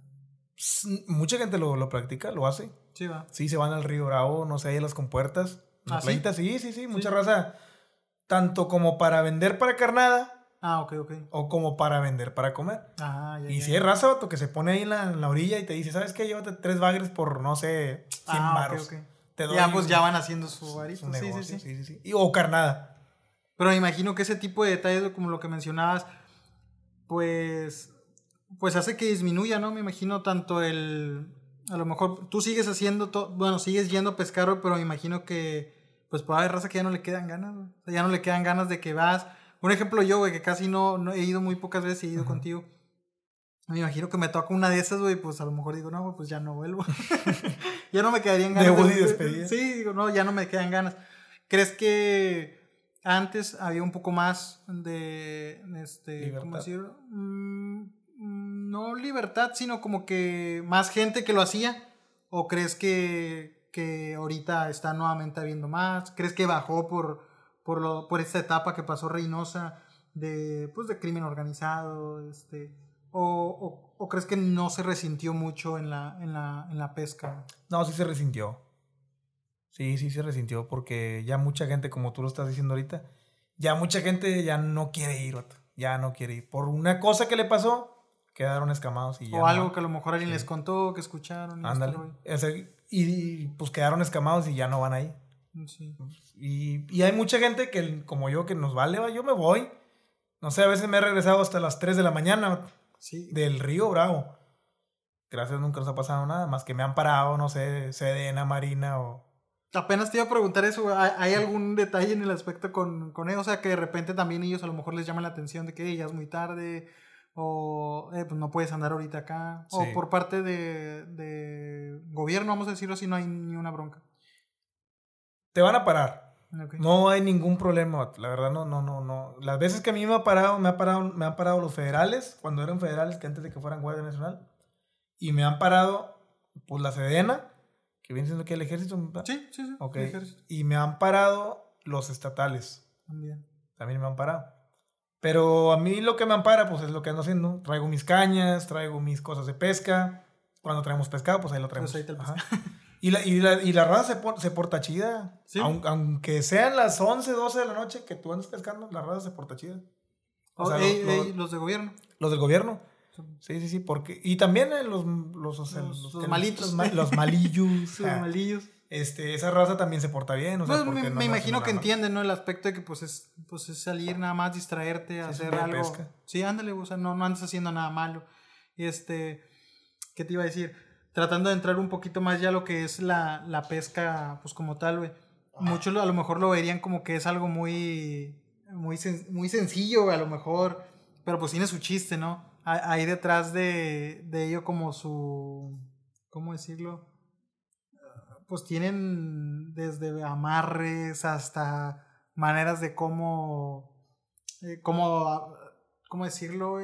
Mucha gente lo, lo practica, lo hace. Sí, va. Sí, se van al río Bravo, no sé, ahí a las compuertas. en La ¿Ah, sí? sí, sí, sí, mucha raza. Tanto como para vender para carnada, Ah, ok, ok. O como para vender, para comer. Ah, ya, y si hay raza, vato, que se pone ahí en la, orilla y te dice, ¿sabes qué? Llévate tres bagres por, no sé, 100 ah, baros. ya, pues ya van haciendo su varito. sí, sí, sí, sí, sí. Y, o carnada. Pero me imagino que ese tipo de detalles, como lo que mencionabas, pues, pues hace que disminuya, ¿no? Me imagino tanto el... A lo mejor tú sigues haciendo, todo, bueno, sigues yendo a pescar, pero me imagino que pues puede haber raza que ya no le quedan ganas, ya no le quedan ganas de que vas. Un ejemplo yo, güey, que casi no, no, he ido muy pocas veces, he ido contigo. Me imagino que me toca una de esas, güey, pues a lo mejor digo, no, pues ya no vuelvo. ya no me quedarían ganas. De, despedir. Sí, digo, no, ya no me quedan ganas. ¿Crees que antes había un poco más de, este, ¿cómo decirlo? Mm, no libertad, sino como que más gente que lo hacía. ¿O crees que que ahorita está nuevamente habiendo más? ¿Crees que bajó por, por, lo, por esta etapa que pasó Reynosa de, pues, de crimen organizado? Este, o, o, crees que no se resintió mucho en la, en, la, en la pesca? No, sí se resintió. Sí, sí se resintió porque ya mucha gente, como tú lo estás diciendo ahorita, ya mucha gente ya no quiere ir, ya no quiere ir. Por una cosa que le pasó, quedaron escamados y ya. O algo que a lo mejor alguien les contó, que escucharon. Ándale. Y, pues quedaron escamados y ya no van ahí. Sí. Y, y, hay mucha gente que, como yo, que nos vale, yo me voy. No sé, a veces me he regresado hasta las 3 de la mañana sí. del río Bravo. Gracias, nunca nos ha pasado nada, más que me han parado, no sé, Sedena, Marina o... Apenas te iba a preguntar eso, ¿hay algún detalle en el aspecto con, con ellos? O sea, que de repente también ellos a lo mejor les llama la atención de que ya es muy tarde, o eh, pues no puedes andar ahorita acá, o por parte de, de, gobierno, vamos a decirlo así, no hay ni una bronca. Te van a parar. No hay ningún problema, la verdad no, no, no, no. Las veces que a mí me ha parado, me ha parado, me han parado los federales, cuando eran federales, que antes de que fueran Guardia Nacional, y me han parado, pues la Sedena, que viene siendo que el ejército. Sí, sí, sí. Okay. Y me han parado los estatales. También. También me han parado. Pero a mí lo que me ampara, pues es lo que ando haciendo. Traigo mis cañas, traigo mis cosas de pesca. Cuando traemos pescado, pues ahí lo traemos. Pues y, la, y, la, y la raza se, se porta chida. Aunque, sean las 11, 12 de la noche que tú andas pescando, la raza se porta chida. O sea, los, de gobierno. Los del gobierno. Sí, sí, sí. Porque, y también los, los, los, malitos. Los, malillos. los malillos este, esa raza también se porta bien. O sea, pues, me, imagino que entienden, ¿no? El aspecto de que pues es, pues es salir nada más, distraerte, hacer algo. Pesca. Sí, ándale, o sea, no, no andas haciendo nada malo. Este, ¿qué te iba a decir? Tratando de entrar un poquito más ya lo que es la, la pesca, pues como tal, güey. Muchos a lo mejor lo verían como que es algo muy, muy, muy sencillo, a lo mejor, pero pues tiene su chiste, ¿no? Hay detrás de, de ello como su, ¿cómo decirlo? pues tienen desde amarres hasta maneras de cómo, eh, cómo, ¿cómo decirlo?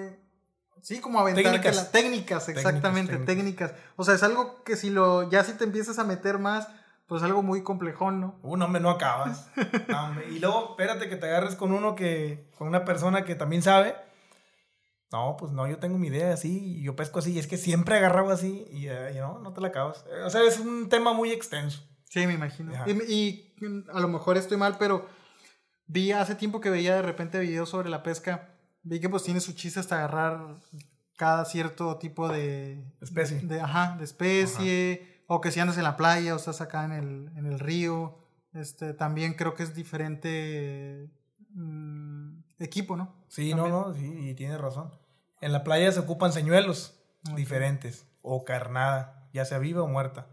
Sí, como aventar técnicas, las técnicas exactamente, técnicas, O sea, es algo que si lo, ya si te empiezas a meter más, pues algo muy complejón, ¿no? Uh, no, hombre, no acabas. Y luego, espérate que te agarres con uno que, con una persona que también sabe no, pues no, yo tengo mi idea así, y yo pesco así, y es que siempre agarraba así, y no, no te la acabas. O sea, es un tema muy extenso. Sí, me imagino. Y, a lo mejor estoy mal, pero vi hace tiempo que veía de repente videos sobre la pesca, vi que pues tiene su chiste hasta agarrar cada cierto tipo de... Especie. De, ajá, de especie, o que si andas en la playa o estás acá en el, en el río, este, también creo que es diferente... Mm, equipo, ¿no? Sí, no, no, sí, y tiene razón. En la playa se ocupan señuelos diferentes o carnada, ya sea viva o muerta.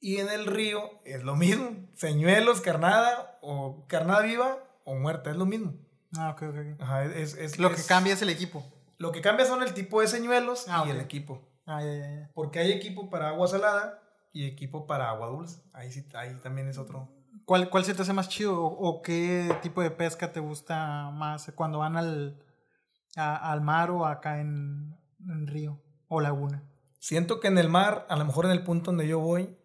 Y en el río es lo mismo, señuelos, carnada o carnada viva o muerta, es lo mismo. Ah, ok, ok. Ajá, es, es lo que cambia es el equipo. Lo que cambia son el tipo de señuelos ah, y el equipo. Ah, ya, ya, ya. Porque hay equipo para agua salada y equipo para agua dulce. Ahí sí, ahí también es otro. ¿Cuál, ¿Cuál se te hace más chido? ¿O, qué tipo de pesca te gusta más cuando van al, al mar o acá en, en, río o laguna? Siento que en el mar, a lo mejor en el punto donde yo voy,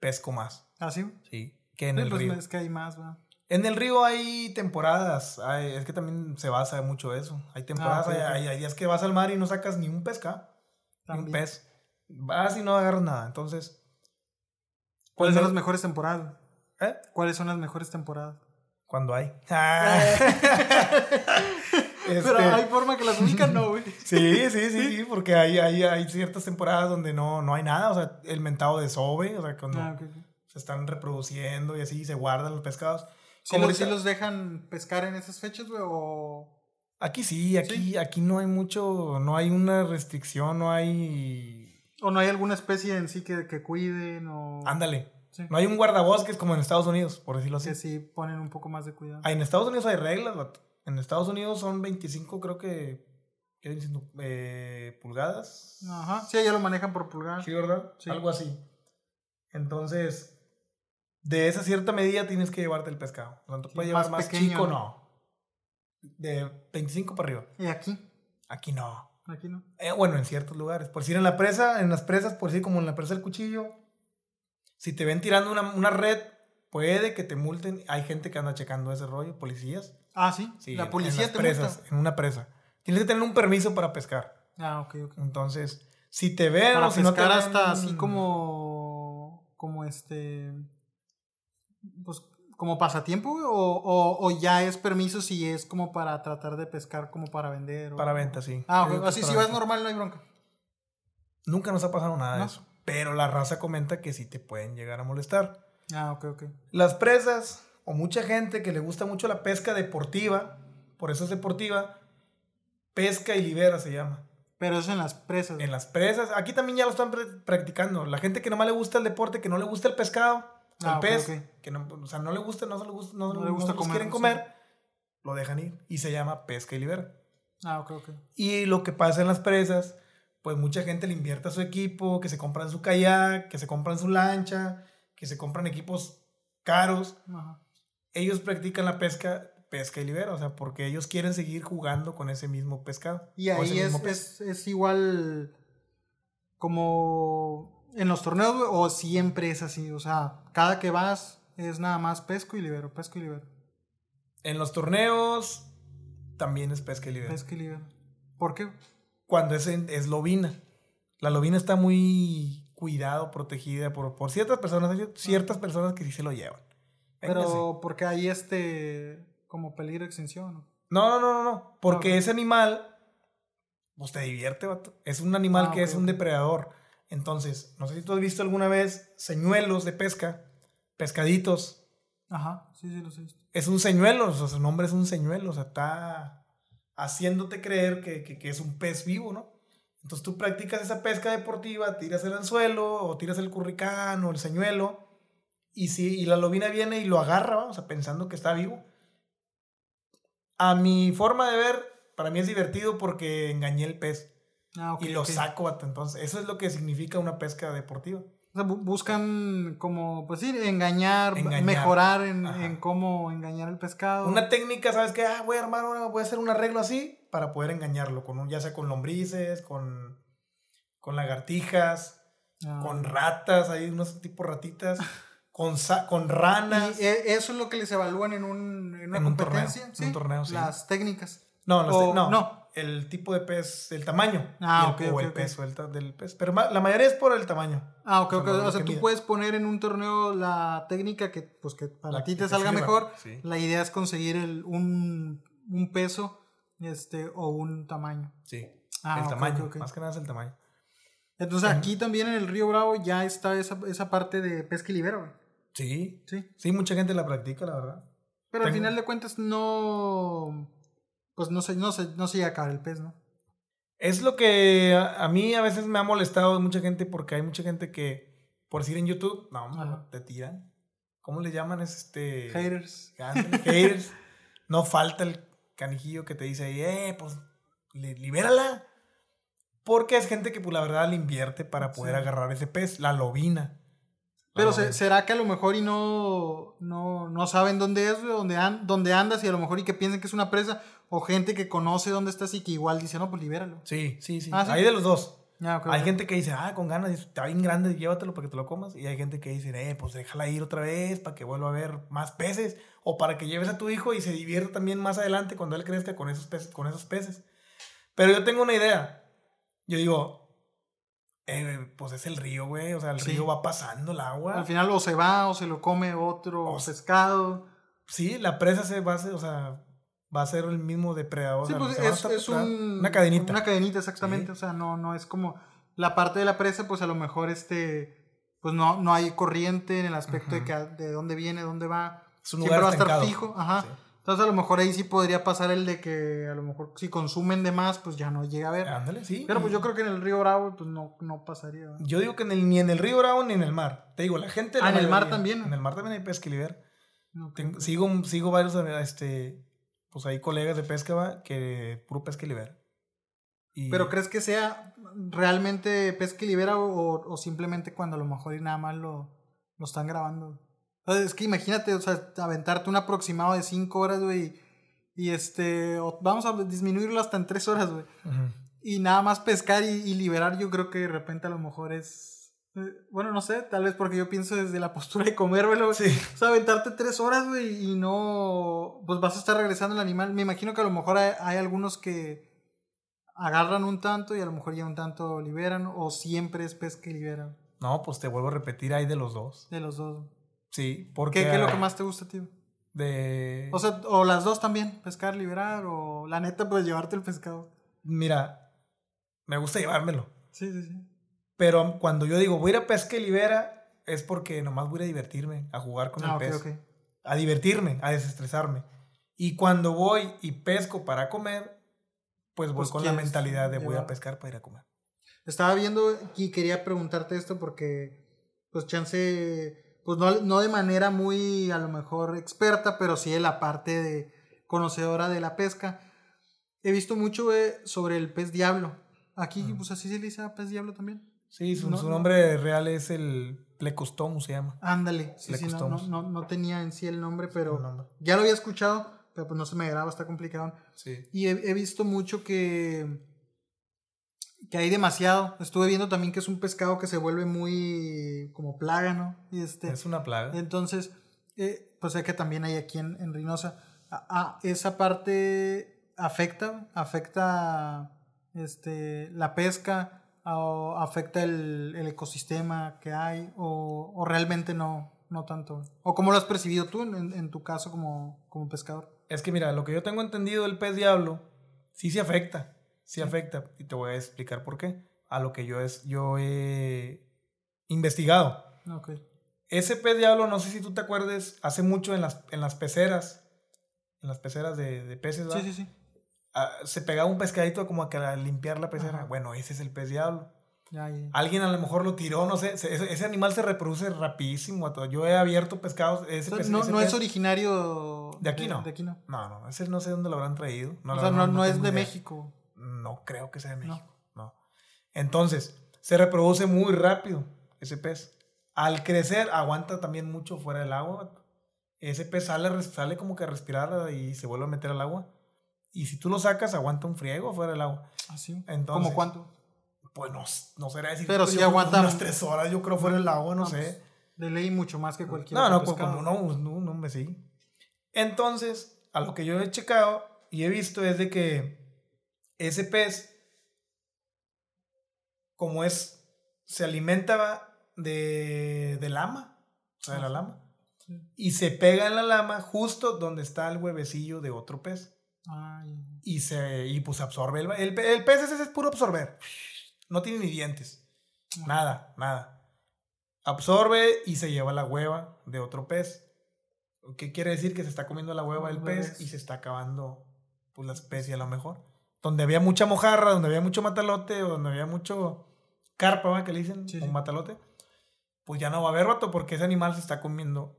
pesco más. ¿Ah, sí? Sí, que en el pues río. Es que hay más, ¿verdad? En el río hay temporadas, es que también se basa mucho eso. Hay temporadas, ah, hay, días que vas al mar y no sacas ni un pesca, ni un pez. Vas y no agarras nada. Entonces, ¿cuáles son las mejores temporadas? ¿Eh? ¿Cuáles son las mejores temporadas? Cuando hay. Ah. Pero Este- hay forma que las ubican, no, güey. Sí, sí, sí, sí, porque hay, hay, hay ciertas temporadas donde no, no hay nada, o sea, el mentado de sobe, o sea, cuando Ah, se están reproduciendo y así se guardan los pescados. ¿Sí Como los, sí los dejan pescar en esas fechas, güey? O... Aquí sí, aquí, aquí no hay mucho, no hay una restricción, no hay... ¿O no hay alguna especie en sí que, que cuiden? O... Ándale, Sí. no hay un guardabosques como en Estados Unidos, por decirlo así. Que sí ponen un poco más de cuidado. Ah, En Estados Unidos hay reglas, vato. En Estados Unidos son 25, creo que, ¿qué viene siendo? Eh, pulgadas. Ajá. Sí, ya lo manejan por pulgar. Sí, ¿verdad? Sí. Algo así. Entonces, de esa cierta medida tienes que llevarte el pescado. No te Sí, puedes llevar más pequeño, chico, ¿no? De 25 para arriba. Y aquí. Aquí no. Aquí no. Eh, bueno, en ciertos lugares. Por decir en la presa, en las presas, por decir como en la presa del cuchillo, si te ven tirando una, una red, puede que te multen. Hay gente que anda checando ese rollo, policías. Ah, sí. Sí, la en- policía en te presas, multa. en una presa. Tienes que tener un permiso para pescar. Ah, ok, ok. Entonces, si te ven Para o si no te pescar ven- hasta así como. Como este. Pues como pasatiempo, o, o, o ya es permiso si es como para tratar de pescar, como para vender. o- Para venta, sí. Ah, Yo ok. digo que Así si vas venta. normal no hay bronca. Nunca nos ha pasado nada de ¿No? eso. Pero la raza comenta que sí te pueden llegar a molestar. Ah, ok, ok. Las presas, o mucha gente que le gusta mucho la pesca deportiva, por eso es deportiva, pesca y libera se llama. Pero eso en las presas. En las presas, aquí también ya lo están pr- practicando. La gente que nomás le gusta el deporte, que no le gusta el pescado, Ah, el ok, pez, que no, o sea, no le gusta, no se le gusta, no, No le no gusta comer, quieren sí. comer, lo dejan ir. Y se llama pesca y libera. Ah, ok, ok. Y lo que pasa en las presas, pues mucha gente le invierte a su equipo, que se compran su kayak, que se compran su lancha, que se compran equipos caros. Ajá. Ellos practican la pesca, pesca y libera, o sea, porque ellos quieren seguir jugando con ese mismo pescado. Y ahí es, es, es igual como en los torneos, o siempre es así. O sea, cada que vas es nada más pesco y libero, pesco y libero, En los torneos también es pesca y libera. pesco y libero. ¿Por qué? Cuando es, en- es lobina. La lobina está muy cuidado, protegida por, por ciertas personas. Hay ciertas personas que sí se lo llevan. Véngase. Pero porque hay este como peligro de extinción. ¿no? No, no, no, no. Porque ese animal, pues te divierte, vato. Es un animal Ah, que es un depredador. Entonces, no sé si tú has visto alguna vez señuelos de pesca, pescaditos. Ajá, sí, sí, lo sé. Es un señuelo, o sea, su nombre es un señuelo, o sea, está haciéndote creer que, que- que es un pez vivo, ¿no? Entonces tú practicas esa pesca deportiva, tiras el anzuelo, o tiras el curricán, o el señuelo, y, si, y la lobina viene y lo agarra, ¿va? o sea, pensando que está vivo. A mi forma de ver, para mí es divertido porque engañé el pez Ah, y lo saco, vato. Entonces, eso es lo que significa una pesca deportiva. O sea, bu- buscan como, pues sí, engañar, Engañar. mejorar en, cómo engañar al pescado. Una técnica, ¿sabes qué? Ah, voy a armar una, voy a hacer un arreglo así para poder engañarlo, con un, ya sea con lombrices, con, con lagartijas, Ah. con ratas, hay unos tipos ratitas, con, con ranas. Y e- eso es lo que les evalúan en, un, en una En un competencia. torneo, ¿sí? en un torneo, sí. Las técnicas. no, o- no, no. El tipo de pez, el tamaño Ah, el, ok, o ok, el ok. peso del, ta- del pez. Pero la mayoría es por el tamaño. Ah, ok, O sea, O sea, que tú mide. puedes poner en un torneo la técnica que, pues, que para La ti que te salga sirva, mejor. sí. La idea es conseguir el, un, un peso este, o un tamaño. Sí, Ah, el ok, tamaño, más que nada es el tamaño. Entonces aquí también en el Río Bravo ya está esa, esa parte de pesca y libero, güey. Sí, Sí. sí, mucha gente la practica, la verdad. Pero al Tengo- final de cuentas no. Pues no se, no se, no se llega a acabar el pez, ¿no? Es lo que a, a mí a veces me ha molestado de mucha gente porque hay mucha gente que, por decir en YouTube, no, Ajá. te tiran. ¿Cómo le llaman? Es este... Haters. haters. No falta el canijillo que te dice, ahí, eh, pues, li- libérala. Porque es gente que, pues, la verdad, le invierte para poder Sí. agarrar ese pez, la lobina. Pero se- será que a lo mejor y no, no, no saben dónde es, dónde, an- dónde andas y a lo mejor y que piensen que es una presa o gente que conoce dónde estás y que igual dice, no, pues libéralo. Sí, sí, sí. Ah, ¿sí? Hay de los dos. Ah, ok, Hay ok. gente que dice, ah, con ganas, está bien grande, llévatelo para que te lo comas. Y hay gente que dice, eh, pues déjala ir otra vez para que vuelva a ver más peces. O para que lleves a tu hijo y se divierta también más adelante cuando él crezca con esos peces. Con esos peces. Pero yo tengo una idea. Yo digo, eh, pues es el río, güey. O sea, el Sí. río va pasando el agua. Al final o se va o se lo come otro O pescado. Sí, la presa se va o sea, va a ser el mismo depredador. Sí, pues es, una cadenita. Una cadenita, exactamente. O sea, no, no es como la parte de la presa, pues a lo mejor este, pues no, no hay corriente en el aspecto de que de dónde viene, dónde va. Siempre va a estar fijo. Ajá. Entonces a lo mejor ahí sí podría pasar el de que a lo mejor si consumen de más, pues ya no llega a ver. Ándale, sí. Pero pues yo creo que en el río Bravo pues no, no pasaría. Yo digo que ni en el río Bravo ni en el mar. Te digo, la gente... Ah, en el mar también. En el mar también hay pesca sigo, sigo varios, este, pues hay colegas de pesca ¿va? que puro pesca y ¿Pero crees que sea realmente pesca libera o, o, simplemente cuando a lo mejor y nada más lo, lo están grabando? Es que imagínate, o sea, aventarte un aproximado de 5 horas, güey. Y este, vamos a disminuirlo hasta en 3 horas, güey. Y nada más pescar y, liberar, yo creo que de repente a lo mejor es. Eh, bueno, no sé, tal vez porque yo pienso desde la postura de comérmelo. Sí. O sea, aventarte 3 horas, güey, y no. Pues vas a estar regresando el animal. Me imagino que a lo mejor hay, hay algunos que agarran un tanto y a lo mejor ya un tanto liberan, o siempre es pesca y liberan. No, pues te vuelvo a repetir, hay de los dos. De los dos. Sí, porque... ¿Qué, es lo que más te gusta, tío? De... O sea, o las dos también, pescar, liberar, o la neta, pues llevarte el pescado. Mira, me gusta llevármelo. Sí, sí, sí. Pero cuando yo digo voy a ir a pesca y libera, es porque nomás voy a divertirme, a jugar con el ah, pez. A divertirme, a desestresarme. Y cuando voy y pesco para comer, pues voy pues con la mentalidad de voy a pescar para ir a comer. Estaba viendo y quería preguntarte esto porque, pues, chance pues no, no de manera muy a lo mejor experta, pero sí de la parte de conocedora de la pesca. He visto mucho sobre el pez diablo. Aquí, pues así se le dice a pez diablo también. Sí, su, nombre real es el Plecostomus, se llama. Ándale, sí, sí, no, no, no, tenía en sí el nombre, pero ya lo había escuchado, pero pues no se me graba, está complicado. Sí. Y he, he visto mucho que que hay demasiado. Estuve viendo también que es un pescado que se vuelve muy como plaga, ¿no? Y este, es una plaga. Entonces, eh, pues sé que también hay aquí en, en Reynosa. Ah, esa parte afecta, afecta este, la pesca, o afecta el, el ecosistema que hay, o, o, realmente no, no tanto. ¿O cómo lo has percibido tú en, en tu caso como, como pescador? Es que mira, lo que yo tengo entendido del pez diablo, sí se afecta sí afecta y te voy a explicar por qué. A lo que yo, es, yo he investigado. Okay. Ese pez diablo, no sé si tú te acuerdes, hace mucho en las, en las peceras, en las peceras de, de peces, ¿verdad? Sí, sí, sí. Ah, se pegaba un pescadito como a, que a limpiar la pecera. Bueno, ese es el pez diablo. Ya, Alguien a lo mejor lo tiró, no sé. Ese, animal se reproduce rapidísimo. Yo he abierto pescados. Ese no, no es originario. De aquí no. De aquí no. No, no. Ese no sé dónde lo habrán traído. o sea, no, no es de México. No creo que sea de México. No. Entonces, se reproduce muy rápido ese pez. Al crecer, aguanta también mucho fuera del agua. Ese pez sale, sale como que a respirar y se vuelve a meter al agua. Y si tú lo sacas, aguanta un friego fuera del agua. Así. ¿Ah, ¿Cómo cuánto? Pues no, no será decir. Pero si aguanta. Unas tres horas, yo creo, fuera del agua, no, sé. Pues, de ley mucho más que cualquier No, no, pues como no, no, no me sí. Entonces, a lo que yo he checado y he visto es de que ese pez, como es, se alimenta de, de lama, o sea, de la lama, y se pega en la lama justo donde está el huevecillo de otro pez. Y se y pues absorbe. El, el, pez ese es puro absorber. No tiene ni dientes. Nada, nada. Absorbe y se lleva la hueva de otro pez. ¿Qué quiere decir? Que se está comiendo la hueva del pez y se está acabando pues, la especie a lo mejor donde había mucha mojarra, donde había mucho matalote, o donde había mucho carpa, ¿va? que le dicen, un matalote, pues ya no va a haber rato porque ese animal se está comiendo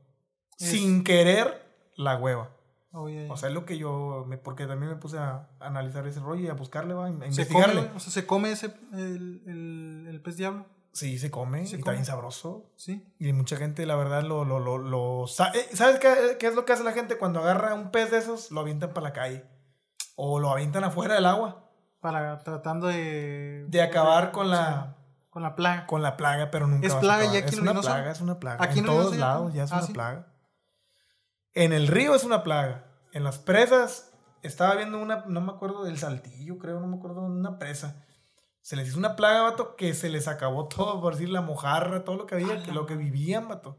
sin querer la hueva. Oh, o sea, es lo que yo, me, porque también me puse a analizar ese rollo y a buscarle, ¿va? a investigarle. o sea, ¿se come ese, el, el, el pez diablo? Sí, se come, ¿Se y está bien sabroso. Sí. Y mucha gente, la verdad, lo... lo, lo, lo eh, ¿Sabes qué, qué, es lo que hace la gente cuando agarra un pez de esos? Lo avientan para la calle o lo avientan afuera del agua. Para tratando de... De acabar con la... Con la plaga. Con la plaga, pero nunca ¿Es plaga ya aquí Es una plaga, es una plaga. Aquí en todos lados ya es ah, una plaga. En el río es una plaga. En las presas, estaba viendo una, no me acuerdo del saltillo, creo, no me acuerdo, una presa. Se les hizo una plaga, vato, que se les acabó todo, por decir, la mojarra, todo lo que había, que lo que vivían, vato.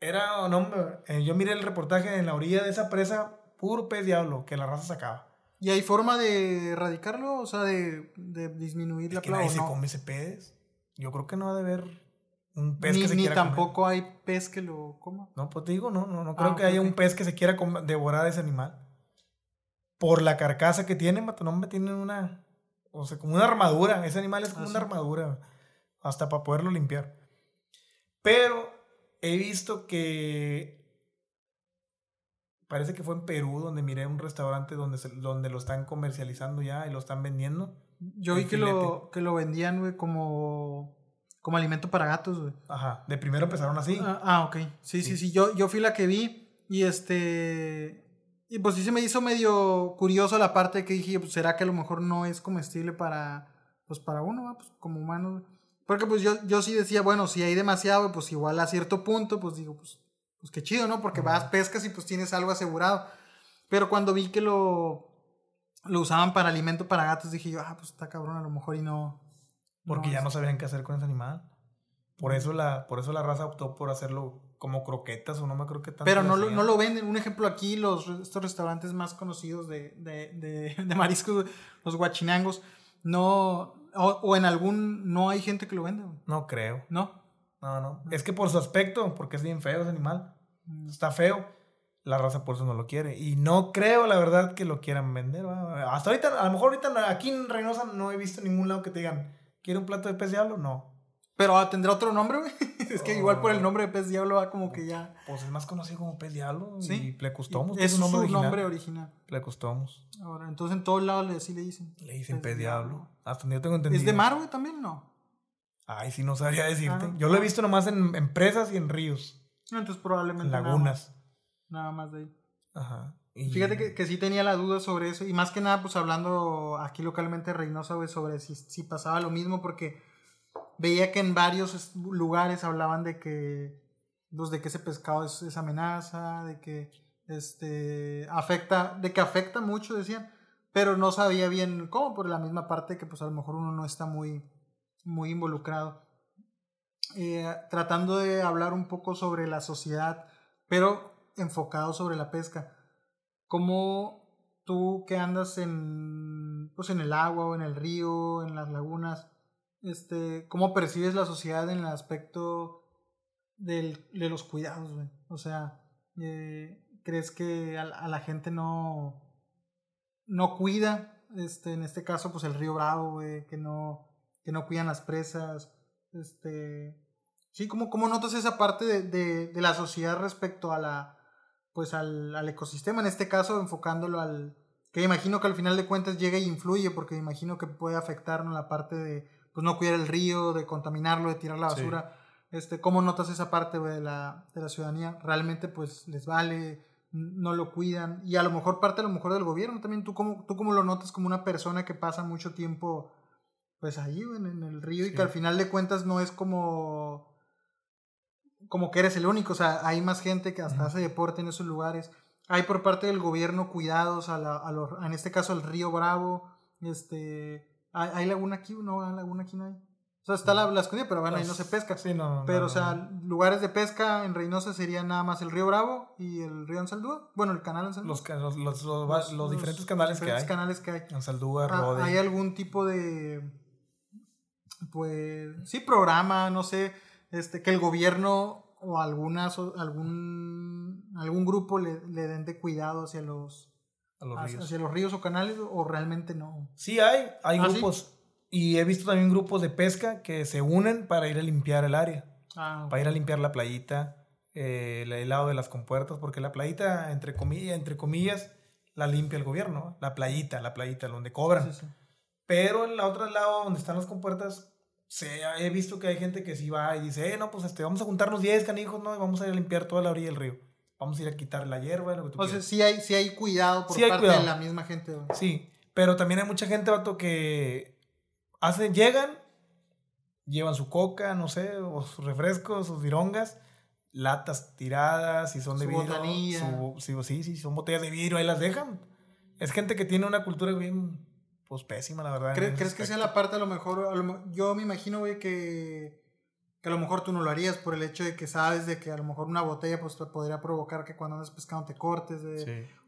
Era, no, eh, yo miré el reportaje en la orilla de esa presa, puro pez diablo, que la raza sacaba. ¿Y hay forma de erradicarlo? O sea, de, disminuir la plaga. Nadie se come ese pez. Yo creo que no ha de haber un pez que se ni tampoco hay pez que lo coma. No, pues te digo, no, no, no creo ah, que haya un pez que se quiera devorar a ese animal. Por la carcasa que tiene, me tienen una. O sea, como una armadura. Ese animal es como ah, una armadura. Hasta para poderlo limpiar. Pero he visto que Parece que fue en Perú donde miré un restaurante donde, donde lo están comercializando ya y lo están vendiendo. Yo vi que lo, que lo vendían, güey, como, como alimento para gatos, güey. Ajá, de primero empezaron así. Ah, ah ok. Sí, sí, sí, Yo, yo fui la que vi y este... Y pues sí se me hizo medio curioso la parte que dije, pues será que a lo mejor no es comestible para, pues para uno, pues como humano. Porque pues yo, yo sí decía, bueno, si hay demasiado, pues igual a cierto punto, pues digo, pues pues qué chido, ¿no? Porque vas, pescas y pues tienes algo asegurado. Pero cuando vi que lo, lo usaban para alimento para gatos, dije yo, ah, pues está cabrón, a lo mejor y no. Porque ya no sabían qué hacer con ese animal. Por eso la, por eso la raza optó por hacerlo como croquetas o no me creo que tanto. Pero no lo, no lo venden. Un ejemplo aquí, los, estos restaurantes más conocidos de, de, de, de mariscos, los guachinangos, no. O, en algún. No hay gente que lo vende. No creo. ¿No? No, no. Es que por su aspecto, porque es bien feo ese animal. Mm. Está feo. La raza por eso no lo quiere. Y no creo, la verdad, que lo quieran vender. Hasta ahorita, a lo mejor ahorita aquí en Reynosa no he visto ningún lado que te digan, ¿quiere un plato de pez diablo? No. Pero ah, tendrá otro nombre, güey. es que igual por el nombre de pez diablo va como que ya. Pues es más conocido como pez diablo. Sí. Y Plecustomos. Es su nombre, original. nombre original. Plecustomos. Ahora, entonces en todos lados le, sí le dicen. Le dicen pez, diablo. Hasta donde yo tengo entendido. ¿Es de mar, güey, también? No. Ay, sí, no sabría decirte. Ah, Yo lo he visto nomás en, empresas y en ríos. Entonces probablemente. En lagunas. Nada más, de ahí. Ajá. Fíjate que, que, sí tenía la duda sobre eso. Y más que nada, pues hablando aquí localmente Reynosa, güey, sobre si, si pasaba lo mismo, porque veía que en varios lugares hablaban de que. Pues de que ese pescado es, es amenaza, de que este afecta, de que afecta mucho, decían, pero no sabía bien cómo, por la misma parte que pues a lo mejor uno no está muy, muy involucrado, eh, tratando de hablar un poco sobre la sociedad, pero enfocado sobre la pesca. ¿Cómo tú que andas en, pues en el agua o en el río, en las lagunas, este, cómo percibes la sociedad en el aspecto del, de los cuidados, O sea, eh, ¿crees que a, la gente no, no cuida, este, en este caso, pues el río Bravo, que no, que no cuidan las presas. Este, sí, ¿cómo, cómo notas esa parte de, de, de, la sociedad respecto a la, pues al, al, ecosistema? En este caso, enfocándolo al, que imagino que al final de cuentas llega y influye, porque imagino que puede afectarnos la parte de, pues no cuidar el río, de contaminarlo, de tirar la basura. Este, ¿Cómo notas esa parte de, la, de la ciudadanía? ¿Realmente pues les vale? no lo cuidan y a lo mejor parte a lo mejor del gobierno también tú cómo, tú cómo lo notas como una persona que pasa mucho tiempo pues ahí, en el río, y que al final de cuentas no es como, como que eres el único, o sea, hay más gente que hasta hace deporte en esos lugares. Hay por parte del gobierno cuidados a, la, a los, en este caso el río Bravo, este, ¿hay, laguna aquí? No, ¿hay laguna aquí no hay. O sea, está la, la escondida, pero bueno, ahí no se pesca. Sí, no, pero, o sea, lugares de pesca en Reynosa serían nada más el río Bravo y el río Ansaldúa. Bueno, el canal Ansaldúa. Los, los, los, los diferentes canales que hay. canales que hay. Ansaldúa, ah, Rode. ¿Hay algún tipo de pues sí programa, no sé, este, que el gobierno o algunas, algún, algún grupo le, le den de cuidado hacia los, hacia, ríos. los ríos o canales o realmente no. Sí hay, hay ¿Ah, grupos. Y he visto también grupos de pesca que se unen para ir a limpiar el área. Ah, para ir a limpiar la playita, eh, el lado de las compuertas, porque la playita, entre comillas, entre comillas, la limpia el gobierno. La playita, la playita, donde cobran. Sí, sí. Pero en el otro lado, donde están las compuertas, se, he visto que hay gente que sí va y dice, eh, no, pues este, vamos a juntarnos 10 canijos, ¿no? Y vamos a ir a limpiar toda la orilla del río. Vamos a ir a quitar la hierba, lo que tú O sea, sí hay, sí hay cuidado por parte de la misma gente. Sí, pero también hay mucha gente, vato, que hacen, llegan, llevan su coca, no sé, o sus refrescos, sus virongas, latas tiradas, si son de vidrio. Su, sí, sí, son botellas de vidrio, ahí las dejan. Es gente que tiene una cultura bien pues pésima, la verdad. ¿Crees, que sea la parte a lo mejor? yo me imagino, güey, que, que a lo mejor tú no lo harías por el hecho de que sabes de que a lo mejor una botella pues te podría provocar que cuando andas pescando te cortes.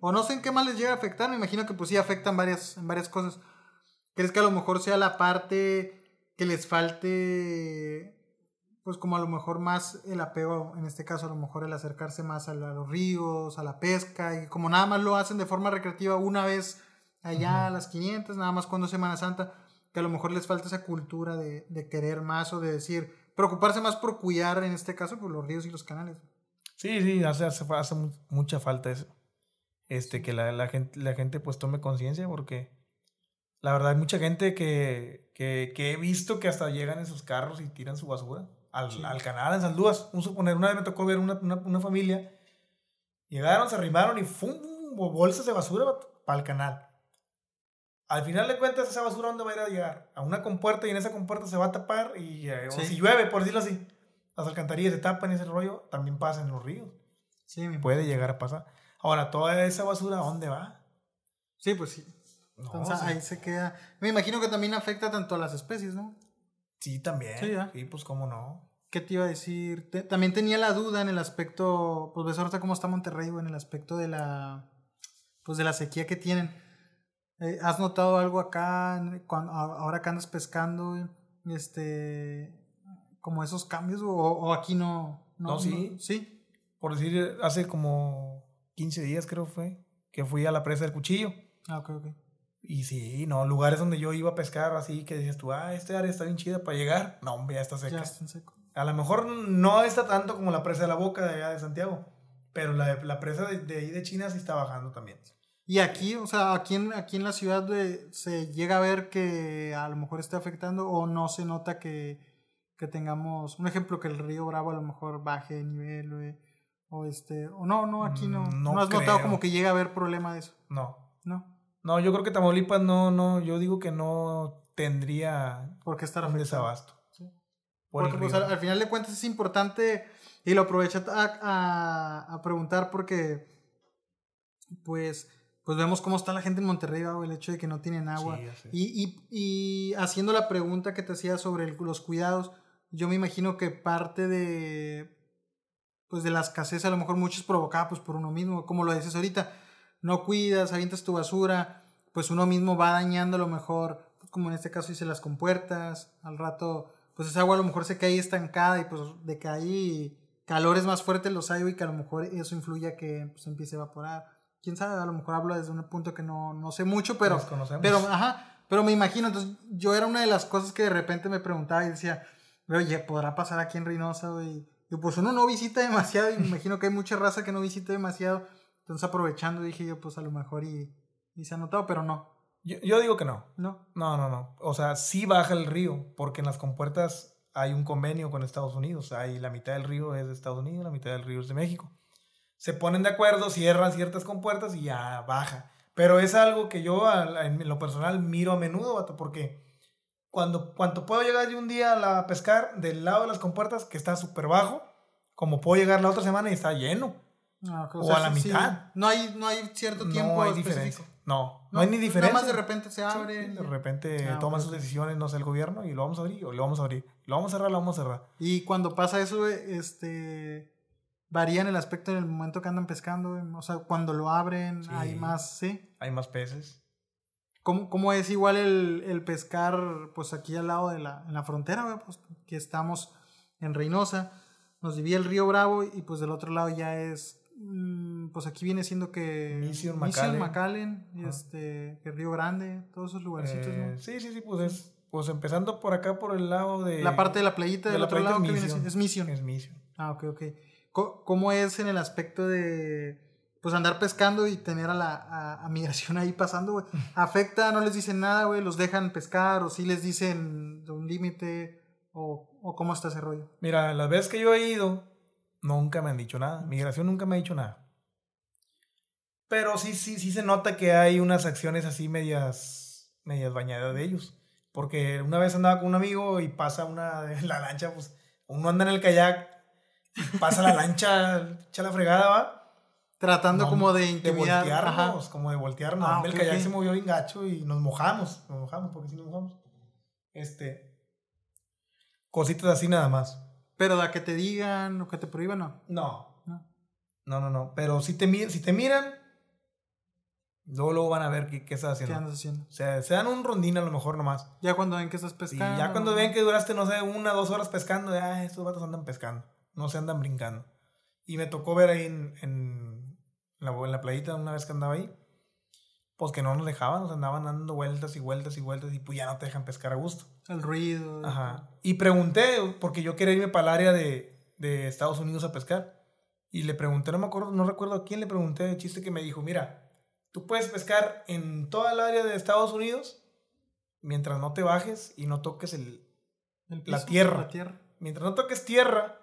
O no sé en qué más les llega a afectar, me imagino que pues sí afectan varias, en varias cosas. ¿Crees que a lo mejor sea la parte que les falte, pues como a lo mejor más el apego, en este caso a lo mejor el acercarse más a, los ríos, a la pesca, y como nada más lo hacen de forma recreativa una vez allá a las 500, nada más cuando es Semana Santa, que a lo mejor les falta esa cultura de, de querer más o de decir, preocuparse más por cuidar, en este caso, por los ríos y los canales. Sí, sí, hace, hace, hace mucha falta eso. Este, que la, la, gente, la gente pues tome conciencia porque la verdad hay mucha gente que, que, que, he visto que hasta llegan en sus carros y tiran su basura al, al canal en Saldúas. Un suponer, una vez me tocó ver una, una, una familia, llegaron, se arrimaron y ¡fum! bolsas de basura para el canal. Al final de cuentas, esa basura, ¿dónde va a ir a llegar? A una compuerta y en esa compuerta se va a tapar y eh, si llueve, por decirlo así, las alcantarillas se tapan y ese rollo también pasa en los ríos. Sí, puede llegar a pasar. Ahora, toda esa basura, ¿a dónde va? Sí, pues sí. Entonces ahí se queda. Me imagino que también afecta tanto a las especies, ¿no? Sí, también. Sí, sí pues cómo no. ¿Qué te iba a decir? también tenía la duda en el aspecto, pues ves ahorita cómo está Monterrey, en el aspecto de la, pues de la sequía que tienen eh, ¿Has notado algo acá, cuando, ahora que andas pescando, este, como esos cambios o, aquí no? No, sí. sí. Por decir, hace como 15 días creo fue, que fui a la presa del cuchillo. Ah, ok, ok. Y sí, no, lugares donde yo iba a pescar así, que decías tú, ah, este área está bien chida para llegar. No, hombre, ya está seca. Ya está seco. A lo mejor no está tanto como la presa de la boca de allá de Santiago, pero la, la presa de, de ahí de China sí está bajando también. Y aquí, o sea, aquí en, aquí en la ciudad se llega a ver que a lo mejor esté afectando o no se nota que, que tengamos, un ejemplo, que el río Bravo a lo mejor baje de nivel, o este, o no, no, aquí no. Mm, no, has notado como que llega a haber problema de eso. No. No. No, yo creo que Tamaulipas no, no, yo digo que no tendría ¿Por qué estar un desabasto. porque pues, al, final de cuentas es importante y lo aprovecho a, a, a preguntar porque pues pues vemos cómo está la gente en Monterrey bajo el hecho de que no tienen agua. y, y, y, haciendo la pregunta que te hacía sobre los cuidados, yo me imagino que parte de pues de la escasez a lo mejor mucho es provocada pues por uno mismo, como lo dices ahorita, no cuidas, avientas tu basura, pues uno mismo va dañando a lo mejor, como en este caso dice las compuertas, al rato pues esa agua a lo mejor se cae estancada y pues de que hay calores más fuertes los hay y que a lo mejor eso influye a que pues empiece a evaporar quién sabe, a lo mejor hablo desde un punto que no, no sé mucho, pero, pero, ajá, pero me imagino, entonces yo era una de las cosas que de repente me preguntaba y decía, oye, ¿podrá pasar aquí en Reynosa, güey? Y pues uno no visita demasiado y me imagino que hay mucha raza que no visita demasiado, entonces aprovechando dije yo, pues a lo mejor y, y se ha notado, pero no. Yo, yo digo que no. No. No, no, no. O sea, sí baja el río, porque en las compuertas hay un convenio con Estados Unidos. Hay la mitad del río es de Estados Unidos, la mitad del río es de México se ponen de acuerdo, cierran ciertas compuertas y ya baja. Pero es algo que yo en lo personal miro a menudo, porque cuando, cuando puedo llegar yo un día a pescar del lado de las compuertas que está súper bajo, como puedo llegar la otra semana y está lleno. O, a la mitad. No, hay, no hay cierto tiempo no hay diferencia. No, no, hay ni diferencia. Nada más de repente se abre. de repente ah, toman sus decisiones, no sé, el gobierno y lo vamos a abrir o lo vamos a abrir. Lo vamos a cerrar, lo vamos a cerrar. Y cuando pasa eso, este varía en el aspecto en el momento que andan pescando. O sea, cuando lo abren, hay más, ¿sí? Hay más peces. ¿Cómo, cómo es igual el, el, pescar, pues aquí al lado de la, en la frontera, pues que estamos en Reynosa, nos divide el río Bravo y pues del otro lado ya es, mm, pues aquí viene siendo que... Mission, McAllen. este, el Río Grande, todos esos lugarcitos, ¿no? Sí, sí, sí, pues es, pues empezando por acá, por el lado de... La parte de la playita del otro lado que viene es Mission. Es Mission. Ah, ok, ok. ¿Cómo es en el aspecto de pues andar pescando y tener a la a, migración ahí pasando, güey? ¿Afecta? ¿No les dicen nada, güey? ¿Los dejan pescar? ¿O sí les dicen un límite? ¿O, ¿O cómo está ese rollo? Mira, las veces que yo he ido, nunca me han dicho nada. Migración nunca me ha dicho nada. Pero sí, sí, sí se nota que hay unas acciones así medias, medias bañadas de ellos. Porque una vez andaba con un amigo y pasa una la lancha, pues uno anda en el kayak pasa la lancha, echa la fregada, va. Tratando como de intimidar. De voltearnos, como de voltearnos. Ah, el kayak se movió bien gacho y nos mojamos. Nos mojamos, porque sí nos mojamos. Este. Cositas así nada más. Pero da que te digan o que te prohíban, no. No. No, no, no. Pero si te, si te miran, luego, luego van a ver qué, qué estás haciendo. ¿Qué andas haciendo? O sea, se dan un rondín a lo mejor nomás. Ya cuando ven que estás pescando. Y ya cuando ven que duraste, no sé, una, dos horas pescando, ya estos vatos andan pescando. No se andan brincando. Y me tocó ver ahí en, en, la, en la playita una vez que andaba ahí pues que no nos dejaban, nos andaban dando vueltas y vueltas y vueltas y pues ya no te dejan pescar a gusto. El ruido. Ajá. Y pregunté, porque yo quería irme para el área de, de, Estados Unidos a pescar. Y le pregunté, no me acuerdo, no recuerdo a quién le pregunté el chiste que me dijo, mira, tú puedes pescar en toda el área de Estados Unidos mientras no te bajes y no toques el, la, tierra. la tierra. Mientras no toques tierra,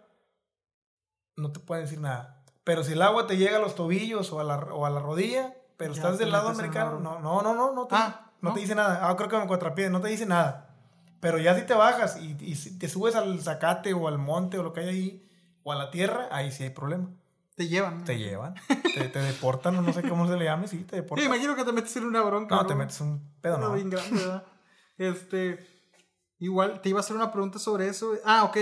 no te pueden decir nada. Pero si el agua te llega a los tobillos o a la, o a la rodilla, pero estás del lado americano. No, no, no, no, no te, ah, no, te dice nada. Ah, creo que me cuatrapié, no te dice nada. Pero ya si te bajas y, y te subes al zacate o al monte o lo que hay ahí, o a la tierra, ahí sí hay problema. Te llevan. Te llevan. te, te, deportan, o no sé cómo se le llame, sí, te deportan. Sí, imagino que te metes en una bronca. No, te metes un pedo, no. bien grande, ¿verdad? este. Igual te iba a hacer una pregunta sobre eso. Ah, ok.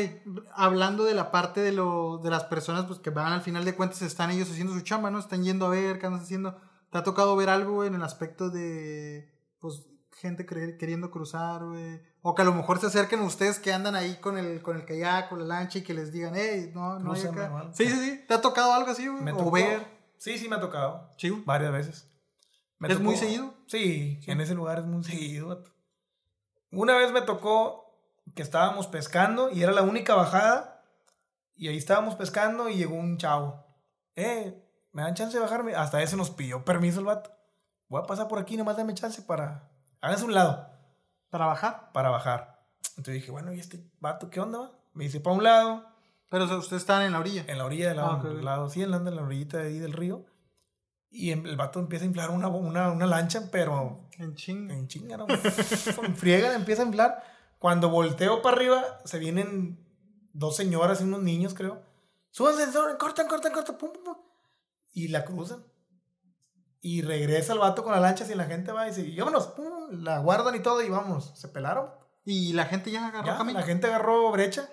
Hablando de la parte de, lo, de las personas pues, que van al final de cuentas, están ellos haciendo su chamba, ¿no? Están yendo a ver qué andan haciendo. ¿Te ha tocado ver algo en el aspecto de, pues, gente queriendo cruzar, güey? O que a lo mejor se acerquen ustedes que andan ahí con el, con el kayak, con la lancha y que les digan, hey, no, no hay acá. Sí, sí, sí. ¿Te ha tocado algo así, güey? O ver. Sí, sí me ha tocado. Sí. Varias veces. ¿Es muy seguido? Sí, en ese lugar es muy seguido. Una vez me tocó que estábamos pescando y era la única bajada. Y ahí estábamos pescando y llegó un chavo. Eh, ¿me dan chance de bajarme? Hasta ese nos pidió permiso el vato. Voy a pasar por aquí, nomás dame chance para... Háganse un lado. ¿Para bajar? Para bajar. Entonces dije, bueno, ¿y este vato qué onda va? Me dice, para un lado. Pero ustedes están en la orilla. En la orilla del lado, ah, lado sí, en la, en la orillita de ahí del río. Y em, el vato empieza a inflar una, una, una lancha, pero... En chinga. En chinga, ¿no? en friega empieza a inflar. Cuando volteo para arriba, se vienen dos señoras y unos niños, creo. Súbanse, cortan, cortan, cortan, pum, pum, pum y la cruzan. Y regresa el vato con la lancha y la gente va y dice, vámonos, la guardan y todo y vamos, se pelaron. Y la gente ya agarró camino. La gente agarró brecha,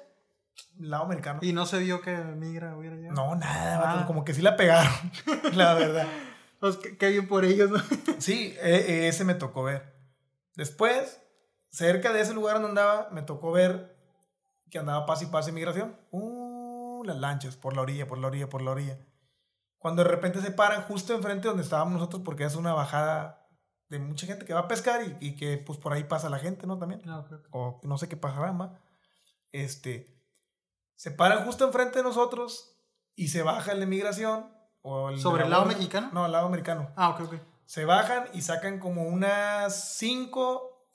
lado americano. Y no se vio que migra hubiera llegado. No, nada, ah. como que sí la pegaron, la verdad. Pues qué, bien por ellos, ¿no? sí, e, e, ese me tocó ver. Después, cerca de ese lugar donde andaba, me tocó ver que andaba paz y paz inmigración. Uh, las lanchas, por la orilla, por la orilla, por la orilla. Cuando de repente se paran justo enfrente donde estábamos nosotros, porque es una bajada de mucha gente que va a pescar y, que pues por ahí pasa la gente, ¿no? También. Ah, o no sé qué pasará más. Este, se paran justo enfrente de nosotros y se baja el de migración. O el ¿Sobre el lado mexicano? No, el lado americano. Ah, ok, ok. Se bajan y sacan como unas cinco.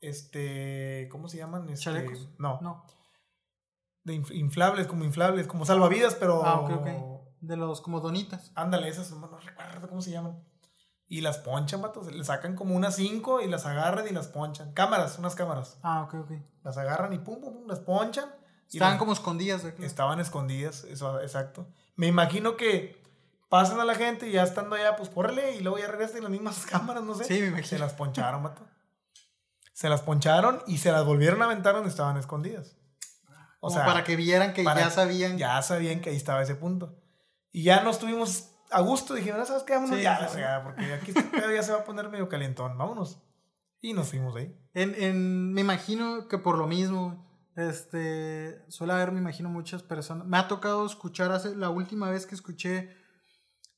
Este. ¿Cómo se llaman? Este, ¿Chalecos? No. No de inflables, como inflables, como salvavidas, pero. Ah, ok, ok. De los como donitas. Ándale, esas, no recuerdo cómo se llaman. Y las ponchan, vatos. Le sacan como unas cinco y las agarran y las ponchan. Cámaras, unas cámaras. Ah, ok, ok. Las agarran y pum, pum, pum, las ponchan. Estaban como escondidas. Estaban escondidas, eso, exacto. Me imagino que pasan a la gente y ya estando allá, pues córrele y luego ya regresan en las mismas cámaras, no sé. Sí, me imagino. Se las poncharon, vato. Se las poncharon y se las volvieron a aventar donde estaban escondidas. O sea, para que vieran que ya sabían. Ya sabían que ahí estaba ese punto. Y ya nos estuvimos a gusto. Dijimos, ¿sabes qué? Vámonos ya, sea, porque aquí este pedo ya se va a poner medio calientón. Vámonos. Y nos fuimos ahí. En, en, me imagino que por lo mismo, este, suele haber, me imagino, muchas personas. Me ha tocado escuchar, hace, la última vez que escuché,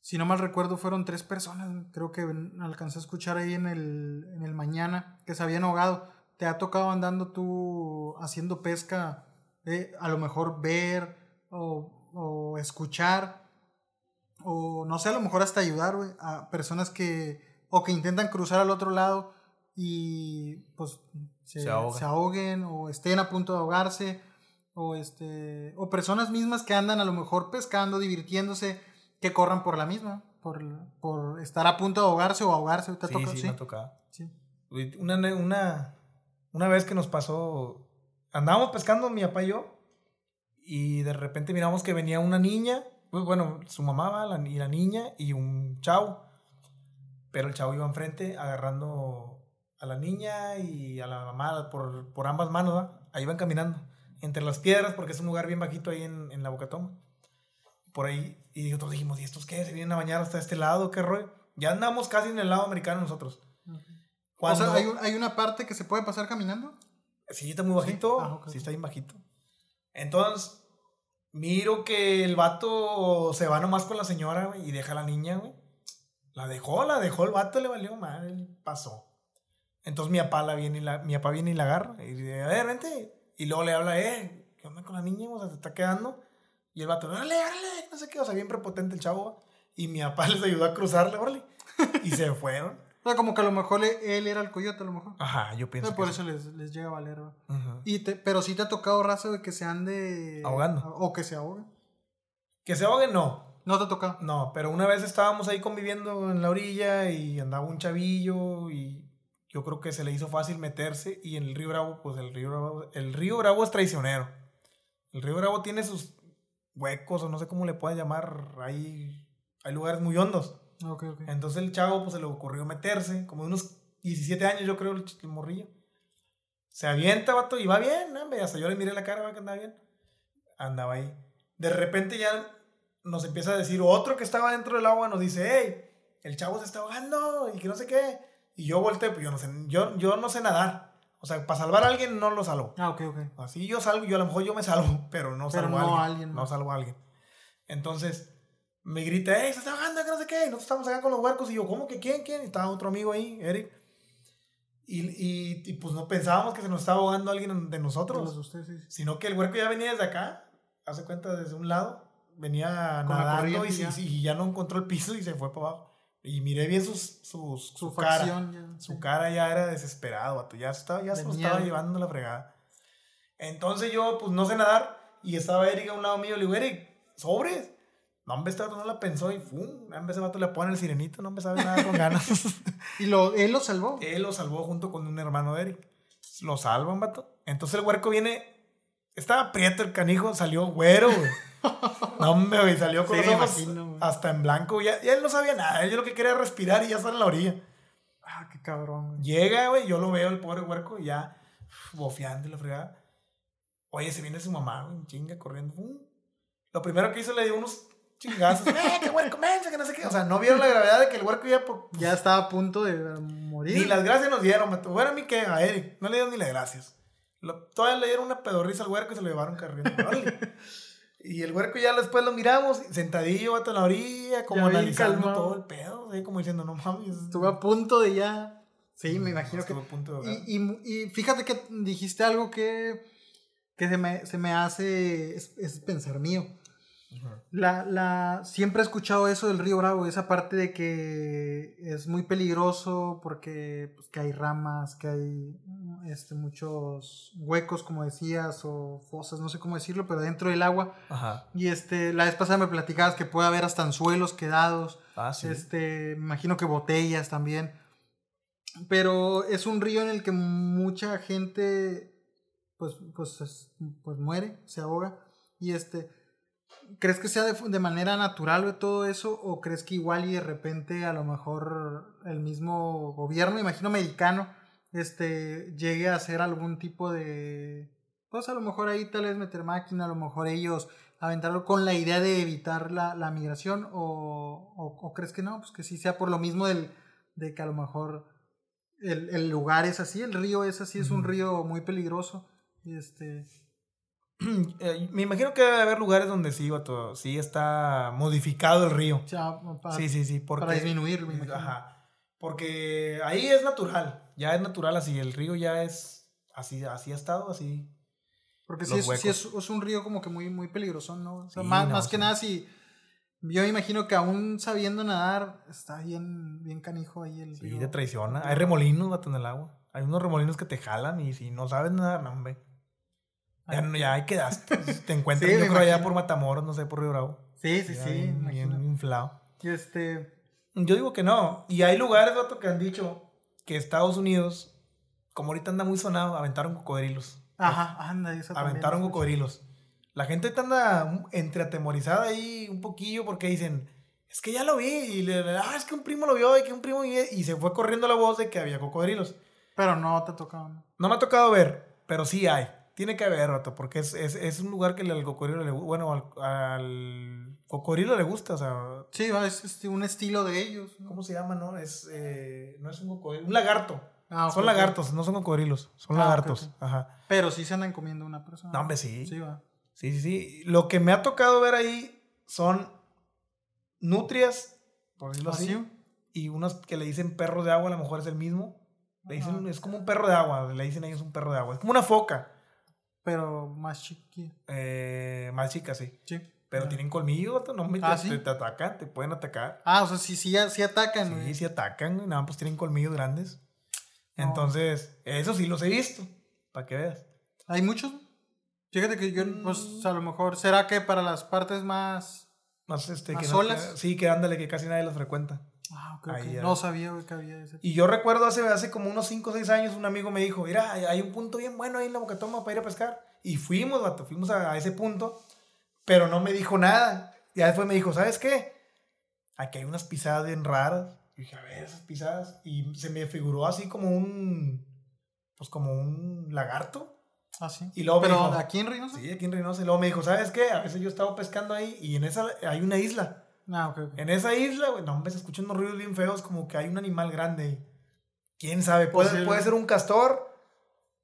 si no mal recuerdo, fueron tres personas, creo que alcancé a escuchar ahí en el, en el mañana, que se habían ahogado. ¿Te ha tocado andando tú haciendo pesca a lo mejor ver o, escuchar o no sé, a lo mejor hasta ayudar a personas que o que intentan cruzar al otro lado y pues se, ahoguen o estén a punto de ahogarse o este o personas mismas que andan a lo mejor pescando, divirtiéndose, que corran por la misma, por, por estar a punto de ahogarse o ahogarse. ¿Te sí, sí, me ha tocado. Una, una, una vez que nos pasó andábamos pescando mi papá y yo y de repente miramos que venía una niña, pues bueno, su mamá la, y la niña y un chavo. Pero el chavo iba enfrente agarrando a la niña y a la mamá por, por ambas manos, ahí iban caminando. entre las piedras, porque es un lugar bien bajito ahí en, en la Bocatoma. Por ahí, y nosotros dijimos, ¿y estos qué? ¿Se vienen a bañar hasta este lado? ¿Qué rollo? Ya andamos casi en el lado americano nosotros. O sea, ¿hay, ¿hay, una parte que se puede pasar caminando? Sí, está muy bajito. Sí, ah, sí está bien bajito. Entonces, miro que el vato se va nomás con la señora, güey, y deja a la niña, güey. La dejó, la dejó el vato, le valió mal, pasó. Entonces mi papá, la viene y la, mi papá viene y la agarra. Y dice, a ver, vente. Y luego le habla, eh, ¿qué onda con la niña? O sea, se está quedando. Y el vato, dale, dale, no sé qué. O sea, bien prepotente el chavo. Y mi papá les ayudó a cruzarle, órale. Y se fueron. O sea, como que a lo mejor él era el coyote, a lo mejor. Ajá, yo pienso. por eso les, les, llega a valer, y Pero sí te ha tocado raza de que se ande. Ahogando. O que se ahoguen. Que se ahoguen, no. No te ha tocado. No, pero una vez estábamos ahí conviviendo en la orilla y andaba un chavillo y yo creo que se le hizo fácil meterse y en el río Bravo, pues el río Bravo, el río Bravo es traicionero. El río Bravo tiene sus huecos o no sé cómo le puedan llamar, hay, hay lugares muy hondos. Okay, okay. Entonces el chavo pues se le ocurrió meterse, como de unos 17 años yo creo el, morrillo. Se avienta, vato, y va bien, ¿no? hasta yo le miré la cara, va que andaba bien. Andaba ahí. De repente ya nos empieza a decir otro que estaba dentro del agua, nos dice, hey, el chavo se está ahogando y que no sé qué. Y yo volteé, pues yo no sé, yo, yo no sé nadar. O sea, para salvar a alguien no lo salvo. Ah, ok, ok. Así yo salvo, yo a lo mejor yo me salvo, pero no salvo a alguien. No salvo a alguien. Entonces, me grita, ¡Ey, se está ahogando, que no sé qué! Y nosotros estamos acá con los huercos. Y yo, ¿cómo que quién, quién? Y estaba otro amigo ahí, Eric. Y, y, y, pues no pensábamos que se nos estaba ahogando alguien de nosotros. Usted, sí. Sino que el huerco ya venía desde acá, hace cuenta desde un lado, venía nadando y, y, y, ya no encontró el piso y se fue para abajo. Y miré bien sus, sus, su, cara. su cara ya era desesperado, Ya, estaba, ya se lo estaba llevando la fregada. Entonces yo, pues no sé nadar. Y estaba Eric a un lado mío. Le digo, Eric, sobres. No, hombre, este no la pensó y ¡fum! En vez de vato le pone el sirenito, no me sabe nada con ganas. ¿Y lo, él lo salvó? Él lo salvó junto con un hermano de Eric. Lo salvan, vato. Entonces el huerco viene. Estaba prieto el canijo, salió güero, güey. No, hombre, salió con los ojos hasta en blanco. Ya, ya, él no sabía nada. Él lo que quería era respirar y ya está en la orilla. Ah, qué cabrón. Llega, güey, yo lo veo, el pobre huerco, ya bofeando la fregada. Oye, se viene su mamá, güey, chinga, corriendo. Lo primero que hizo le dio unos chingazos. ¡Eh, qué huerco, mensa, que no sé qué! O sea, no vieron la gravedad de que el huerco ya por... Ya estaba a punto de morir. Ni las gracias nos dieron, Bueno, a mí que a Eric. No le dieron ni las gracias. todavía le dieron una pedorriza al huerco y se lo llevaron corriendo. Y el huerco ya después lo miramos, sentadillo, vato en la orilla, como analizando todo el pedo, como diciendo, no mames. Estuve a punto de ya. Sí, me imagino que. A punto de y, y, y, fíjate que dijiste algo que, que se, me, se me hace. es pensar mío. La, la, siempre he escuchado eso del río Bravo, esa parte de que es muy peligroso porque pues, que hay ramas, que hay este, muchos huecos, como decías, o fosas, no sé cómo decirlo, pero dentro del agua. Y este, la vez pasada me platicabas que puede haber hasta anzuelos quedados. Ah, sí. Este, me imagino que botellas también. Pero es un río en el que mucha gente pues, pues, pues muere, se ahoga. Y este ¿Crees que sea de, manera natural o todo eso? ¿O crees que igual y de repente a lo mejor el mismo gobierno, imagino americano, este, llegue a hacer algún tipo de... Pues a lo mejor ahí tal vez meter máquina, a lo mejor ellos aventarlo con la idea de evitar la, la migración o, o, crees que no, pues que sí sea por lo mismo del, de que a lo mejor el, el lugar es así, el río es así, es un río muy peligroso. Y este, Eh, me imagino que debe haber lugares donde sí, todo sí está modificado el río. sí, sí, sí. Porque, para disminuir, Ajá. Porque ahí es natural, ya es natural así, el río ya es así, así ha estado, así. Porque sí, es, es, un río como que muy, muy peligroso, ¿no? más, más que nada si... Yo me imagino que aún sabiendo nadar, está bien, bien canijo ahí el río. Sí, te traiciona. Hay remolinos, vato, en el agua. Hay unos remolinos que te jalan y si no sabes nadar, no, hombre. Ya, ya ahí quedaste. Te encuentras, yo creo, allá por Matamoros, no sé, por Río Bravo. Sí, sí, sí. Bien, inflado. Y este. Yo digo que no. Y hay lugares, vato, que han dicho que Estados Unidos, como ahorita anda muy sonado, aventaron cocodrilos. Ajá, anda, eso Aventaron cocodrilos. La gente anda entre atemorizada ahí un poquillo porque dicen, es que ya lo vi. Y le, ah, es que un primo lo vio y que un primo. Y se fue corriendo la voz de que había cocodrilos. Pero no te ha tocado. No, no me ha tocado ver, pero sí hay. Tiene que haber, vato, porque es, es, es un lugar que al cocodrilo le gusta. Bueno, al, al, cocodrilo le gusta, o sea. Sí, es, es un estilo de ellos. ¿Cómo se llama, no? Es, eh, no es un cocodrilo, un lagarto. Ah, son lagartos, no son cocodrilos, son ah, lagartos. Ajá. Pero sí se andan comiendo una persona. No, hombre, sí. Sí, va. Sí, sí, sí. Lo que me ha tocado ver ahí son nutrias, por decirlo ¿Ah, así. Y unos que le dicen perro de agua, a lo mejor es el mismo. Le dicen, es como un perro de agua, le dicen ellos un perro de agua. Es como una foca. Pero más chiquita. Eh, más chica, sí. Sí. Pero tienen colmillo, no me ¿Ah, te, te, atacan, te pueden atacar. Ah, o sea, sí, sí, sí atacan. Sí, sí atacan, nada, pues tienen colmillos grandes. Entonces, eso sí los he visto, para que veas. ¿Hay muchos? Fíjate que yo, pues mm. a lo mejor, ¿será que para las partes más, más, este, que solas? sí, que ándale, que casi nadie los frecuenta. Ah, ok, No sabía que había ese. Y yo recuerdo hace, hace como unos 5 o 6 años, un amigo me dijo, mira, hay un punto bien bueno ahí en la Bocatoma para ir a pescar. Y fuimos, vato, fuimos a, ese punto, pero no me dijo nada. Y después me dijo, ¿sabes qué? Aquí hay unas pisadas bien raras. Y dije, a ver, esas pisadas. Y se me figuró así como un, pues como un lagarto. Ah, sí. Y luego ¿Pero aquí en Reynosa? Sí, aquí en Reynosa. Y luego me dijo, ¿sabes qué? A veces yo estaba pescando ahí y en esa hay una isla. Ah, ok, En esa isla, güey, no, hombre, se escuchan unos ruidos bien feos, como que hay un animal grande ahí. ¿Quién sabe? Puede, puede ser un castor,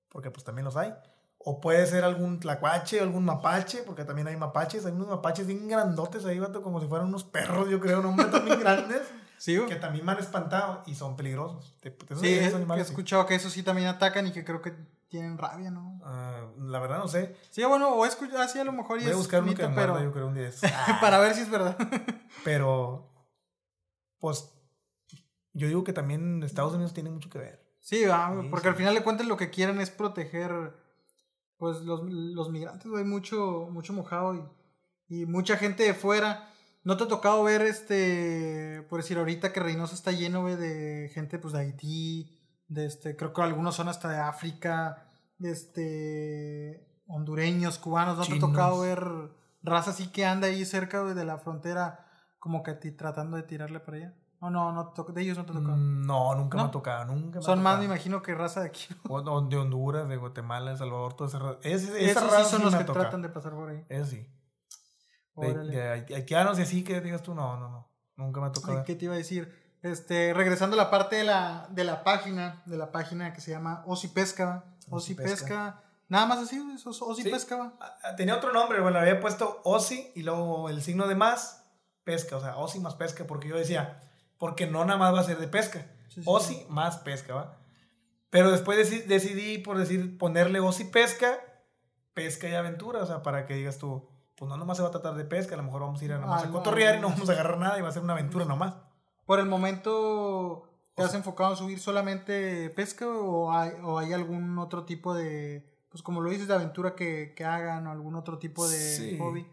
porque pues también los hay. O puede ser algún tlacuache, algún mapache, porque también hay mapaches. Hay unos mapaches bien grandotes ahí, vato, como si fueran unos perros, yo creo, no, hombre, también grandes. Sí, que también me han espantado y son peligrosos. sí, he escuchado que esos sí también atacan y que creo que tienen rabia, ¿no? Ah, la verdad no sé. Sí, bueno, o escuchado así a lo mejor y Voy a buscar que pero... yo creo un día Para ver si es verdad. pero, pues, yo digo que también Estados Unidos tiene mucho que ver. Sí, porque al final de cuentas lo que quieren es proteger, pues, los, los migrantes, hay mucho, mucho mojado y, y mucha gente de fuera. ¿No te ha tocado ver, este, por decir, ahorita que Reynosa está lleno, de gente, pues, de Haití, de este, creo que algunos son hasta de África, este, hondureños, cubanos, ¿no te ha tocado ver raza así que anda ahí cerca de la frontera, como que ti, tratando de tirarle para allá? No, no, no de ellos no te ha tocado. Mm, no, nunca me ha tocado, nunca Son más, me imagino, que raza de aquí. O de Honduras, de Guatemala, de Salvador, toda esa raza. Es, Esos sí son los que tratan de pasar por ahí. Eso sí. De, de, haitianos y así que digas tú, no, no, no. Nunca me ha tocado. ¿Qué te iba a decir? Este, regresando a la parte de la, de la página, de la página que se llama Osi Pesca. Osi Pesca. Nada más así, Osi Pesca. Ah, ah, tenía otro nombre, bueno, había puesto Osi y luego el signo de más, pesca, o sea, Osi más pesca, porque yo decía, porque no nada más va a ser de pesca. Osi más pesca, ¿va? Pero después decidí, por decir, ponerle Osi Pesca, pesca y aventura, o sea, para que digas tú, pues no nomás se va a tratar de pesca, a lo mejor vamos a ir a, nomás a cotorrear y no vamos a agarrar nada y va a ser una aventura nomás. Por el momento, ¿te has enfocado en subir solamente pesca o hay, o hay algún otro tipo de, pues como lo dices, de aventura que, que hagan o algún otro tipo de hobby?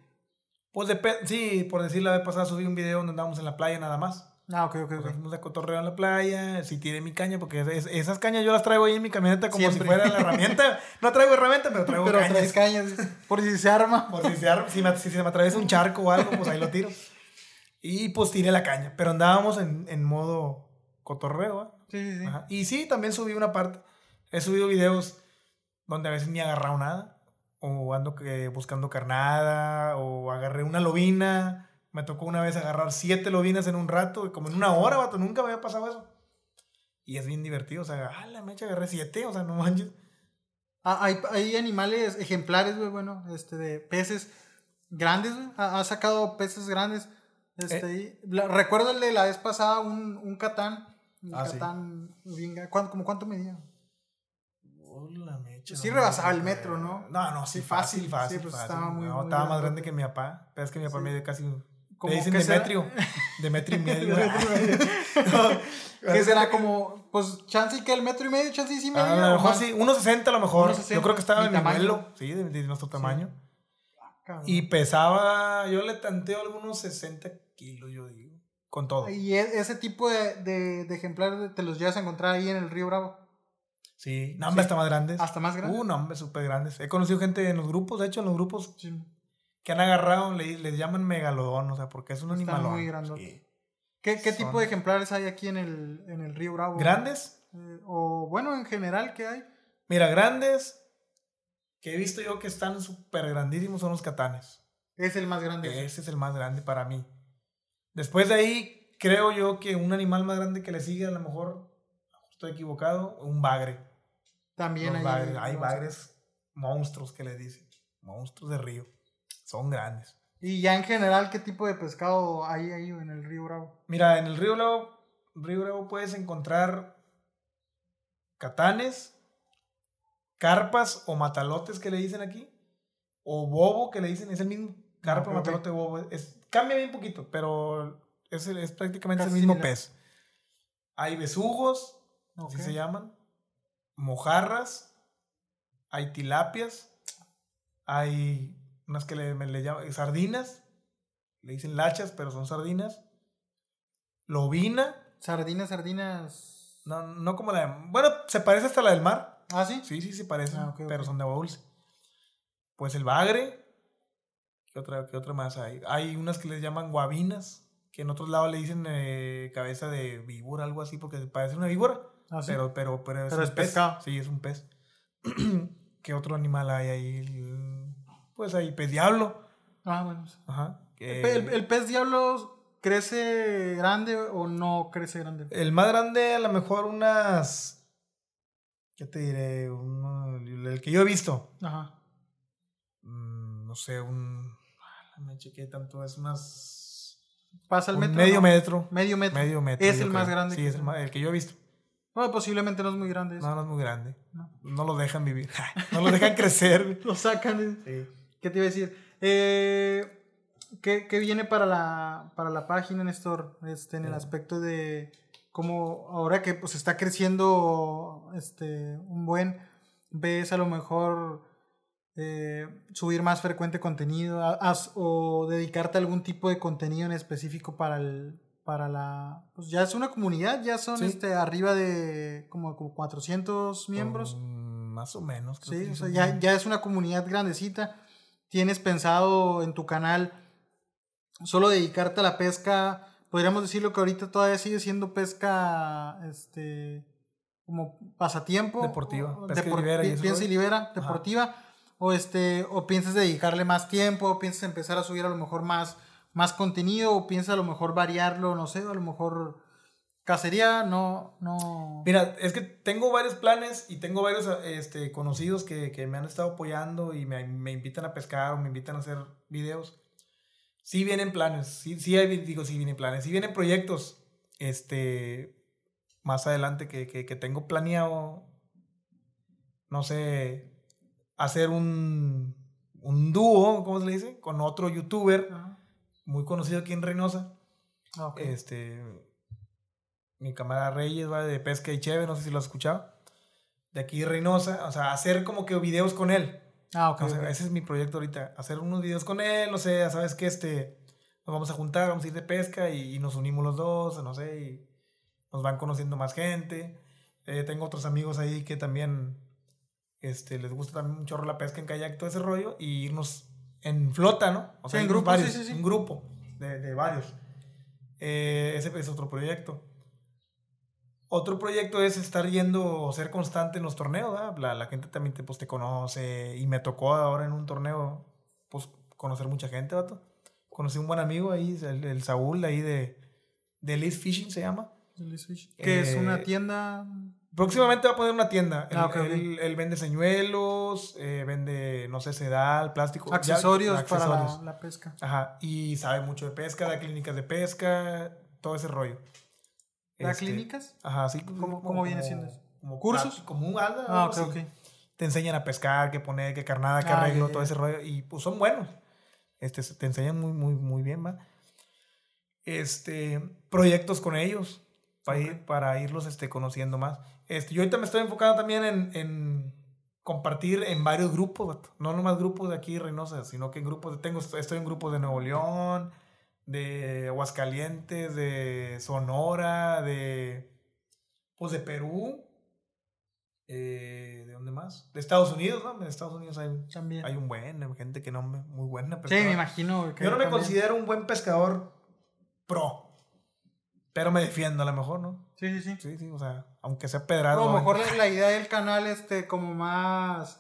Pues sí, por decir la vez pasada subí un video donde andábamos en la playa nada más. Ah, ok, ok, ok. Fuimos a cotorreo en la playa, si tiene mi caña, porque esas cañas yo las traigo ahí en mi camioneta como si fuera la herramienta. No traigo herramienta, pero traigo pero cañas. cañas, por si se arma. Por si se arma, si, me, si se me atraviesa un charco o algo, pues ahí lo tiro. Y pues tiré la caña. Pero andábamos en, en modo cotorreo. ¿eh? Sí, sí, sí. Y sí, también subí una parte. He subido videos donde a veces ni he agarrado nada. O ando que, buscando carnada. O agarré una lobina. Me tocó una vez agarrar siete lobinas en un rato. Como en una hora, vato. Nunca me había pasado eso. Y es bien divertido. O sea, ah, la mecha agarré siete. O sea, no manches. Ah, hay, hay animales, ejemplares, güey, bueno, este, de peces grandes, güey. Ha, ha sacado peces grandes. Este, recuerdo el de la vez pasada, un, un Catán. Un ah, Catán, ¿cuánto, como cuánto medía? sí rebasaba el metro, ¿no? No, no, sí, fácil, fácil. Pues estaba muy, estaba más grande que mi papá. Pero es que mi papá mide casi. Como le dicen Demetrio. Demetrio y medio. que será como, pues, chance y que el metro y medio, chance y sí medio. a lo mejor sí, 1.60 a lo mejor. Yo creo que estaba en mi vuelo, sí, de, nuestro tamaño. Y pesaba, yo le tanteo algunos 60 kilos, yo digo. Con todo. ¿Y e, ese tipo de, de, ejemplares te los llevas a encontrar ahí en el Río Bravo? Sí, no, hasta más grandes. Hasta más grandes. Uh, no, súper grandes. He conocido gente en los grupos, de hecho, en los grupos que han agarrado, le, les llaman megalodón, o sea, porque es un animal. muy grande. ¿Qué, qué tipo de ejemplares hay aquí en el, en el Río Bravo? ¿Grandes? Eh, o bueno, en general, ¿qué hay? Mira, grandes. que he visto yo que están súper grandísimos son los catanes. Es el más grande. Ese es el más grande para mí. Después de ahí, creo yo que un animal más grande que le sigue, a lo mejor, estoy equivocado, un bagre. También hay, bagres, hay bagres monstruos que le dicen. Monstruos de río. Son grandes. Y ya en general, ¿qué tipo de pescado hay ahí en el río Bravo? Mira, en el río Bravo, río Bravo puedes encontrar catanes, carpas o matalotes que le dicen aquí, o bobo que le dicen, es el mismo carpa, matalote, bobo. Es, cambia bien poquito, pero es, es prácticamente el mismo pez. Hay besugos, así se llaman, mojarras, hay tilapias, hay unas que le, le llaman sardinas, le dicen lachas, pero son sardinas, lobina. Sardinas, sardinas. No, no como la de. Bueno, se parece hasta la del mar. ¿Ah, sí? Sí, sí, se parece, ah, pero son de agua dulce. Pues el bagre. ¿Qué otra, ¿Qué otra más hay? Hay unas que les llaman guabinas, que en otros lados le dicen eh, cabeza de víbora, algo así, porque parece una víbora. ¿Ah, sí? pero, pero, pero, es, pez. pescado. Sí, es un pez. ¿Qué otro animal hay ahí? Pues hay pez diablo. Ah, bueno. Ajá. ¿El, pez diablo crece grande o no crece grande? El más grande, a lo mejor unas. ¿Qué te diré? el que yo he visto. Ajá. Mm, no sé, un. Me chequé tanto, es unas. Pasa el metro. Medio metro. Medio metro. Medio metro. Es el más grande. Sí, es el, el que yo he visto. Bueno, posiblemente no es muy grande. No, no es muy grande. No, no lo dejan vivir. no lo dejan crecer. lo sacan. Sí. ¿Qué te iba a decir? Eh, ¿qué, ¿qué, viene para la, para la página, Néstor? Este, en el aspecto de cómo ahora que pues está creciendo este, un buen, ves a lo mejor eh, subir más frecuente contenido o dedicarte a algún tipo de contenido en específico para el, para la pues ya es una comunidad ya son este arriba de como, como 400 miembros. Más o menos sí o sea, ya, ya es una comunidad grandecita. Tienes pensado en tu canal solo dedicarte a la pesca. Podríamos decirlo que ahorita todavía sigue siendo pesca este como pasatiempo. Deportiva pesca y libera, piensa y libera deportiva o este o piensas dedicarle más tiempo o piensas empezar a subir a lo mejor más más contenido o piensa a lo mejor variarlo, no sé, a lo mejor cacería, no, no. Mira, es que tengo varios planes y tengo varios este, conocidos que, que me han estado apoyando y me, me, invitan a pescar o me invitan a hacer videos. Sí vienen planes, sí, sí digo, sí vienen planes, sí vienen proyectos, este, más adelante que, que tengo planeado, no sé, hacer un, un dúo, ¿cómo se le dice? Con otro youtuber muy conocido aquí en Reynosa. Ah, este, mi camarada Reyes va de pesca y cheve, no sé si lo has escuchado. De aquí Reynosa, o sea, hacer como que videos con él. Ah, ok. ese es mi proyecto ahorita, hacer unos videos con él, no sé, sabes que este, nos vamos a juntar, vamos a ir de pesca y, nos unimos los dos, no sé, y nos van conociendo más gente. Eh, tengo otros amigos ahí que también este, les gusta también un chorro la pesca en kayak, todo ese rollo, y irnos en flota, ¿no? O sea, en grupo, varios, sí, sí, un grupo de, de varios. Eh, ese es otro proyecto. Otro proyecto es estar yendo o ser constante en los torneos. La, la, gente también te, pues, te conoce y me tocó ahora en un torneo pues conocer mucha gente, vato. Conocí un buen amigo ahí, el, el Saúl ahí de, de Liz Fishing se llama. Fishing. Que es una eh, tienda Próximamente va a poner una tienda. Ah, él, vende señuelos, eh, vende, no sé, sedal, plástico. Accesorios, para la, pesca. Ajá. Y sabe mucho de pesca, da clínicas de pesca, todo ese rollo. ¿Da este, clínicas? Ajá, sí. ¿Cómo, viene siendo eso? Como ¿Cursos? Como un alda. Ah, ok, ok. Te enseñan a pescar, qué poner, qué carnada, qué ah, arreglo, todo ese rollo. Y pues son buenos. Este, te enseñan muy, muy, muy bien, va. Este, proyectos con ellos para, ir, para irlos este, conociendo más. Este, yo ahorita me estoy enfocando también en, en compartir en varios grupos, no nomás grupos de aquí Reynosa, sino que en grupos, tengo, estoy en grupos de Nuevo León, de Aguascalientes, de Sonora, de, pues de Perú, eh, ¿de dónde más? De Estados Unidos, ¿no? En Estados Unidos hay, también. hay un buen, gente que no, muy buena. Sí, me imagino. Que yo no me considero un buen pescador pro. Pero me defiendo a lo mejor, ¿no? Sí, sí, sí. Sí, sí, o sea, aunque sea pedrado. a lo mejor la idea del canal, este, como más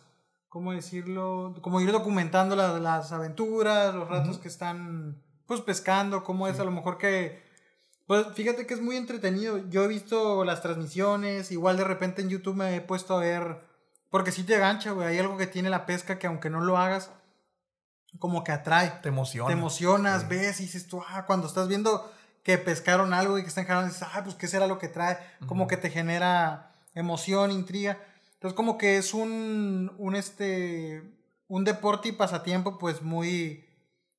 ¿cómo decirlo? Como ir documentando las aventuras, los ratos que están, pues, pescando, cómo es a lo mejor que... Pues fíjate que es muy entretenido. Yo he visto las transmisiones, igual de repente en YouTube me he puesto a ver, porque si te gancha, güey. Hay algo que tiene la pesca que aunque no lo hagas, como que atrae. Te emociona. Te emocionas, ves y dices tú, ah, cuando estás viendo que pescaron algo y que están jalando, dices, ah, pues qué será lo que trae. Como que te genera emoción, intriga. Entonces como que es un, un, este, un deporte y pasatiempo pues muy,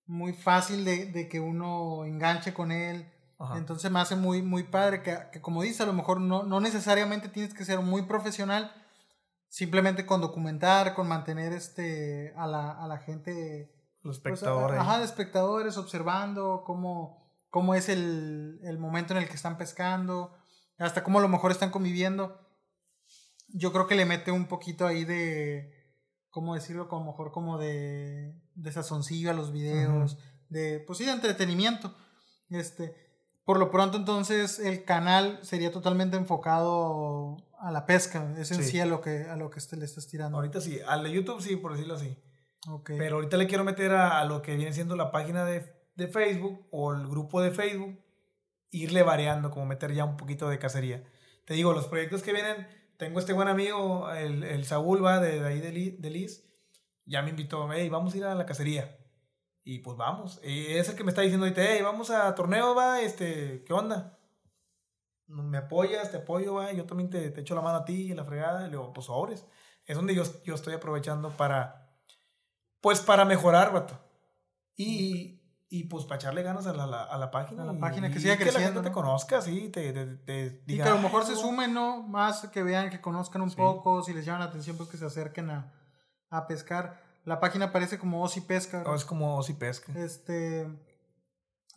muy fácil de, de que uno enganche con él. Entonces me hace muy, muy padre que, que como dice, a lo mejor no, no necesariamente tienes que ser muy profesional, simplemente con documentar, con mantener este, a, la, a la gente... Los pues, espectadores. ajá, de espectadores observando cómo, cómo es el, el momento en el que están pescando, hasta cómo a lo mejor están conviviendo yo creo que le mete un poquito ahí de, ¿cómo decirlo? Como mejor como de, de sazoncillo a los videos, de, pues sí, de entretenimiento. Este, por lo pronto entonces el canal sería totalmente enfocado a la pesca, es en sí, a lo que, a lo que este le estás tirando. Ahorita sí, al de YouTube sí, por decirlo así. Okay. Pero ahorita le quiero meter a, a, lo que viene siendo la página de, de Facebook o el grupo de Facebook, irle variando, como meter ya un poquito de cacería. Te digo, los proyectos que vienen tengo este buen amigo, el, el Saúl, va, de, de ahí de, Liz, ya me invitó, hey, vamos a ir a la cacería. Y pues vamos. Y es el que me está diciendo hey, vamos a torneo, va, este, ¿qué onda? ¿Me apoyas? Te apoyo, va, yo también te, te echo la mano a ti y la fregada. Y le digo, pues sobres. Es donde yo, yo estoy aprovechando para, pues para mejorar, vato. Y, y pues para echarle ganas a la, a la página. A la página, que siga creciendo. Que la gente te conozca, sí, te, te, Y que a lo mejor se sumen, ¿no? Más que vean, que conozcan un poco, si les llama la atención, pues que se acerquen a, a pescar. La página parece como Osi Pesca. ¿no? es como Osi Pesca. Este.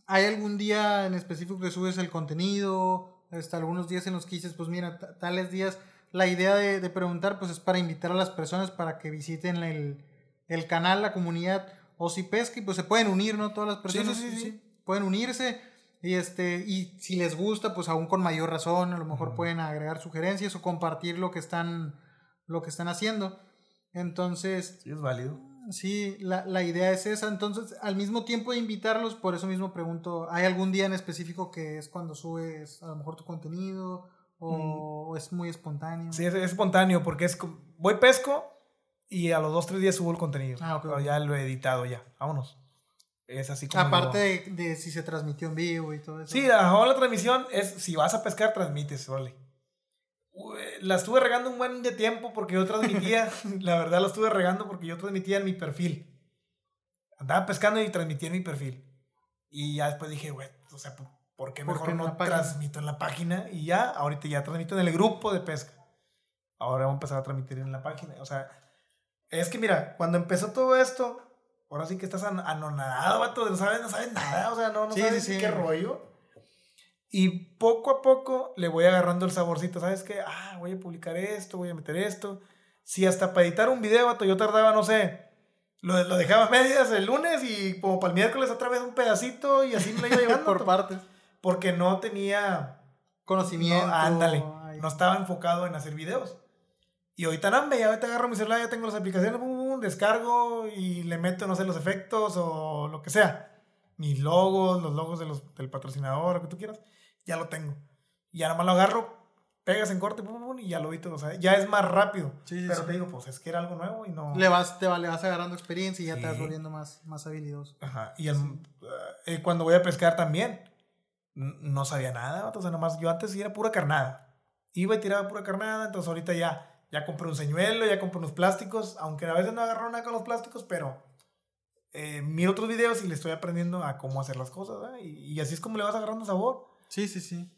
¿Hay algún día en específico que subes el contenido? Hasta algunos días en los que dices, pues mira, tales días. La idea de, de, preguntar, pues es para invitar a las personas para que visiten el, el canal, la comunidad o si pesca y pues se pueden unir, ¿no? Todas las personas sí, sí, sí, pueden unirse y este y si les gusta, pues aún con mayor razón, a lo mejor pueden agregar sugerencias o compartir lo que están lo que están haciendo. Entonces, sí es válido. Sí, la, la idea es esa. Entonces, al mismo tiempo de invitarlos, por eso mismo pregunto, ¿hay algún día en específico que es cuando subes a lo mejor tu contenido o, mm. es muy espontáneo? Sí, es, es, espontáneo porque es voy pesco y a los dos, tres días subo el contenido. Ah, Ya lo he editado ya. Vámonos. Es así como. Aparte de, si se transmitió en vivo y todo eso. Sí, la transmisión es si vas a pescar, transmites, vale. La estuve regando un buen de tiempo porque yo transmitía, la verdad la estuve regando porque yo transmitía en mi perfil. Andaba pescando y transmitía en mi perfil. Y ya después dije, güey, o sea, ¿por qué mejor no transmito en la página? Y ya, ahorita ya transmito en el grupo de pesca. Ahora vamos a empezar a transmitir en la página. O sea, es que mira, cuando empezó todo esto, ahora sí que estás anonadado, vato, no sabes, no sabes nada, o sea, no, no sabes qué rollo. Y poco a poco le voy agarrando el saborcito, ¿sabes qué? Ah, voy a publicar esto, voy a meter esto. Si hasta para editar un video, vato, yo tardaba, no sé, lo, lo dejaba a medias el lunes y como para el miércoles otra vez un pedacito y así me lo iba llevando. Por partes. Porque no tenía conocimiento. ándale, no estaba enfocado en hacer videos. Y ahorita no, ya ahorita agarro mi celular, ya tengo las aplicaciones, descargo y le meto, no sé, los efectos o lo que sea. Mis logos, los logos de los, del patrocinador, lo que tú quieras, ya lo tengo. Y ya nomás lo agarro, pegas en corte, y ya lo vi todo. O sea, ya es más rápido. Sí, Pero te digo, pues es que era algo nuevo y no. Le vas, te, le vas agarrando experiencia y ya te vas volviendo más, más habilidoso. Ajá. Y eh, cuando voy a pescar también, no sabía nada, o sea, nomás yo antes era pura carnada. Iba y tiraba pura carnada, entonces ahorita ya ya compré un señuelo, ya compré unos plásticos, aunque a veces no agarro nada con los plásticos, pero eh, miro otros videos y le estoy aprendiendo a cómo hacer las cosas, y, y, así es como le vas agarrando sabor. Sí, sí, sí.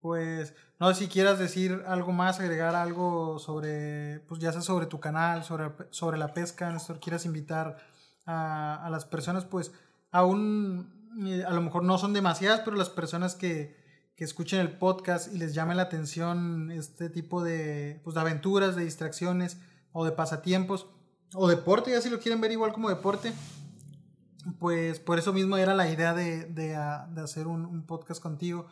Pues, no sé si quieras decir algo más, agregar algo sobre, pues ya sea sobre tu canal, sobre, sobre la pesca, Néstor, quieras invitar a, a las personas, pues aún, eh, a lo mejor no son demasiadas, pero las personas que, que escuchen el podcast y les llame la atención este tipo de, pues, de aventuras, de distracciones o de pasatiempos o deporte, ya si lo quieren ver igual como deporte, pues por eso mismo era la idea de, de, ah, hacer un, podcast contigo,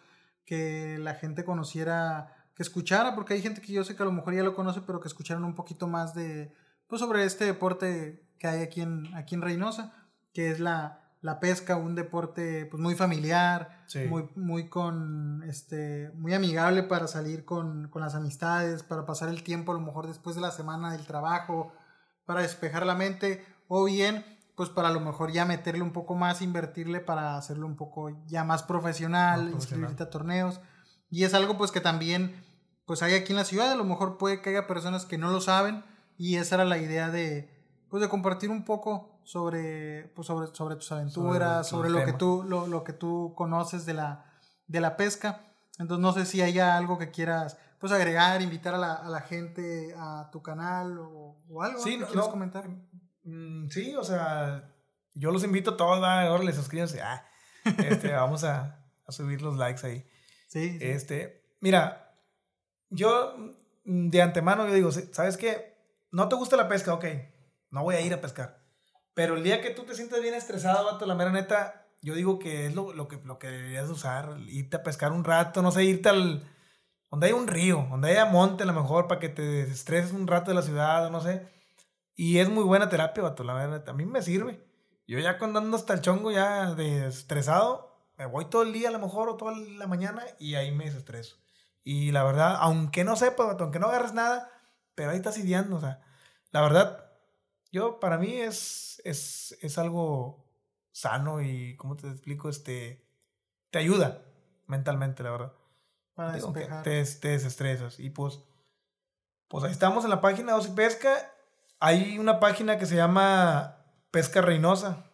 que la gente conociera, que escuchara, porque hay gente que yo sé que a lo mejor ya lo conoce, pero que escucharan un poquito más de, pues sobre este deporte que hay aquí en, aquí en Reynosa, que es la, la pesca, un deporte pues muy familiar, muy, muy con este, muy amigable para salir con, con, las amistades, para pasar el tiempo a lo mejor después de la semana del trabajo, para despejar la mente, o bien pues para a lo mejor ya meterle un poco más, invertirle para hacerlo un poco ya más profesional, inscribirte a torneos. Y es algo pues que también pues hay aquí en la ciudad, a lo mejor puede que haya personas que no lo saben y esa era la idea de pues de compartir un poco sobre pues sobre, sobre tus aventuras, sobre, lo que tú lo, lo, que tú conoces de la de la pesca. Entonces no sé si haya algo que quieras pues agregar, invitar a la, a la gente a tu canal o, o algo sí, que quieras comentar. Mm, sí, o sea, yo los invito a todos, ahora les suscríbanse. Ah, este, vamos a, a, subir los likes ahí. Sí, Este, mira, yo mm, de antemano yo digo, ¿sabes qué? No te gusta la pesca, ok, no voy a ir a pescar. Pero el día que tú te sientes bien estresado, vato, la mera neta, yo digo que es lo, lo, que, lo que deberías usar, irte a pescar un rato, no sé, irte al... Donde hay un río, donde haya monte a lo mejor para que te desestreses un rato de la ciudad, no sé y es muy buena terapia, vato, la verdad. A mí me sirve. Yo ya cuando ando hasta el chongo ya de estresado, me voy todo el día a lo mejor o toda la mañana y ahí me desestreso. Y la verdad, aunque no sepas, vato, aunque no agarres nada, pero ahí estás ideando, o sea, la verdad, yo para mí es, es, es algo sano y, ¿cómo te explico? Este, te ayuda mentalmente, la verdad. Para despejar. Te, te, desestresas. Y pues, pues ahí estamos en la página de Osi Pesca hay una página que se llama Pesca Reynosa.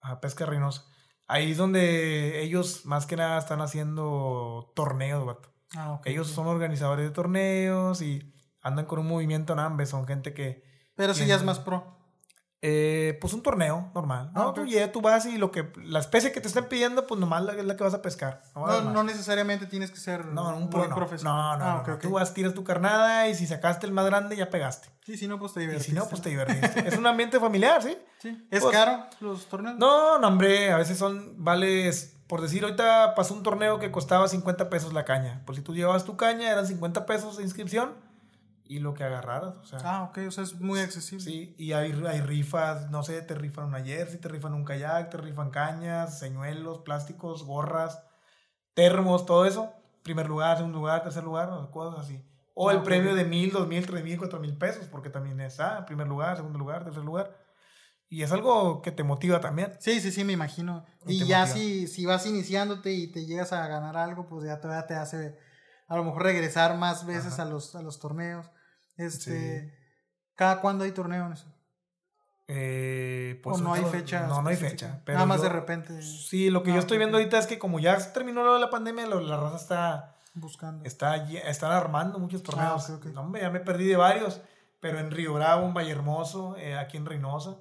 Ajá, Pesca Reynosa. Ahí es donde ellos más que nada están haciendo torneos, vato. Ah, okay, ellos son organizadores de torneos y andan con un movimiento en ambas. Son gente que. Pero si ya es más pro. Eh, pues un torneo normal. No, tú, tú vas y lo que la especie que te estén pidiendo, pues nomás es la que vas a pescar. No, no, necesariamente tienes que ser no, un pro, profesional. No, no, ah, Tú vas, tiras tu carnada y si sacaste el más grande, ya pegaste. Sí, si no, pues te divertiste. Y si no, pues te divertiste. es un ambiente familiar, ¿sí? Sí. ¿Es pues, caro los torneos? No, no, hombre. A veces son, vales, por decir, ahorita pasó un torneo que costaba 50 pesos la caña. Pues si tú llevabas tu caña, eran 50 pesos de inscripción y lo que agarraras. O sea, ah, ok, o sea, es muy accesible. Sí, y hay, hay rifas, no sé, te rifan una jersey, te rifan un kayak, te rifan cañas, señuelos, plásticos, gorras, termos, todo eso. Primer lugar, segundo lugar, tercer lugar, cosas así. O ah, el premio de mil, dos mil, tres mil, cuatro mil pesos, porque también es, ah, primer lugar, segundo lugar, tercer lugar. Y es algo que te motiva también. Sí, sí, sí, me imagino. Y, ya si, si vas iniciándote y te llegas a ganar algo, pues ya todavía te hace a lo mejor regresar más veces a los, a los torneos. Este, ¿Cada cuándo hay torneo eh, pues ¿O no hay fecha? No, no hay fecha. Nada más de repente. Sí, lo que yo ah, estoy viendo ahorita es que como ya terminó la pandemia, la raza está buscando. Está, están armando muchos torneos. Ah, no, hombre, ya me perdí de varios. Pero en Río Bravo, en Valle Hermoso, eh, aquí en Reynosa,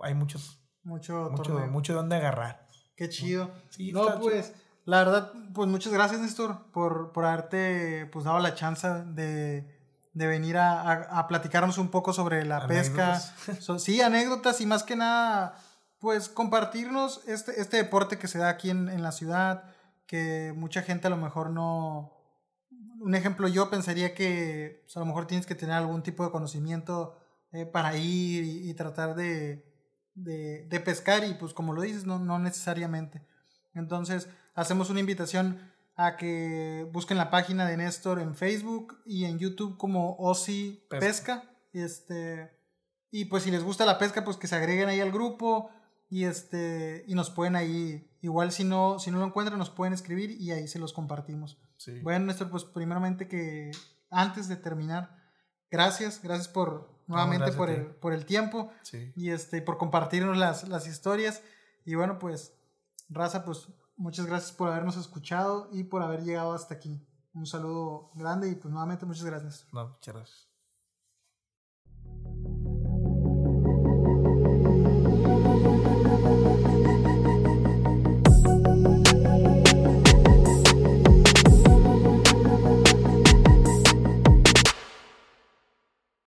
hay muchos. Mucho, mucho, mucho de dónde agarrar. Qué chido. no, pues, la verdad, pues muchas gracias, Néstor, por, por haberte pues, dado la chance de de venir a, a, platicarnos un poco sobre la pesca. sí, anécdotas y más que nada, pues compartirnos este, este deporte que se da aquí en, en, la ciudad, que mucha gente a lo mejor no... Un ejemplo, yo pensaría que pues, a lo mejor tienes que tener algún tipo de conocimiento eh, para ir y, tratar de, de, de, pescar y pues como lo dices, no, no necesariamente. Entonces, hacemos una invitación a que busquen la página de Néstor en Facebook y en YouTube como Osi Pesca. Este, y pues si les gusta la pesca, pues que se agreguen ahí al grupo y este y nos pueden ahí igual si no si no lo encuentran nos pueden escribir y ahí se los compartimos. Bueno, Néstor, pues primeramente que antes de terminar, gracias, gracias por nuevamente por, el, por el tiempo y este por compartirnos las, las historias y bueno, pues raza, pues muchas gracias por habernos escuchado y por haber llegado hasta aquí. Un saludo grande y pues nuevamente muchas gracias. No, muchas gracias.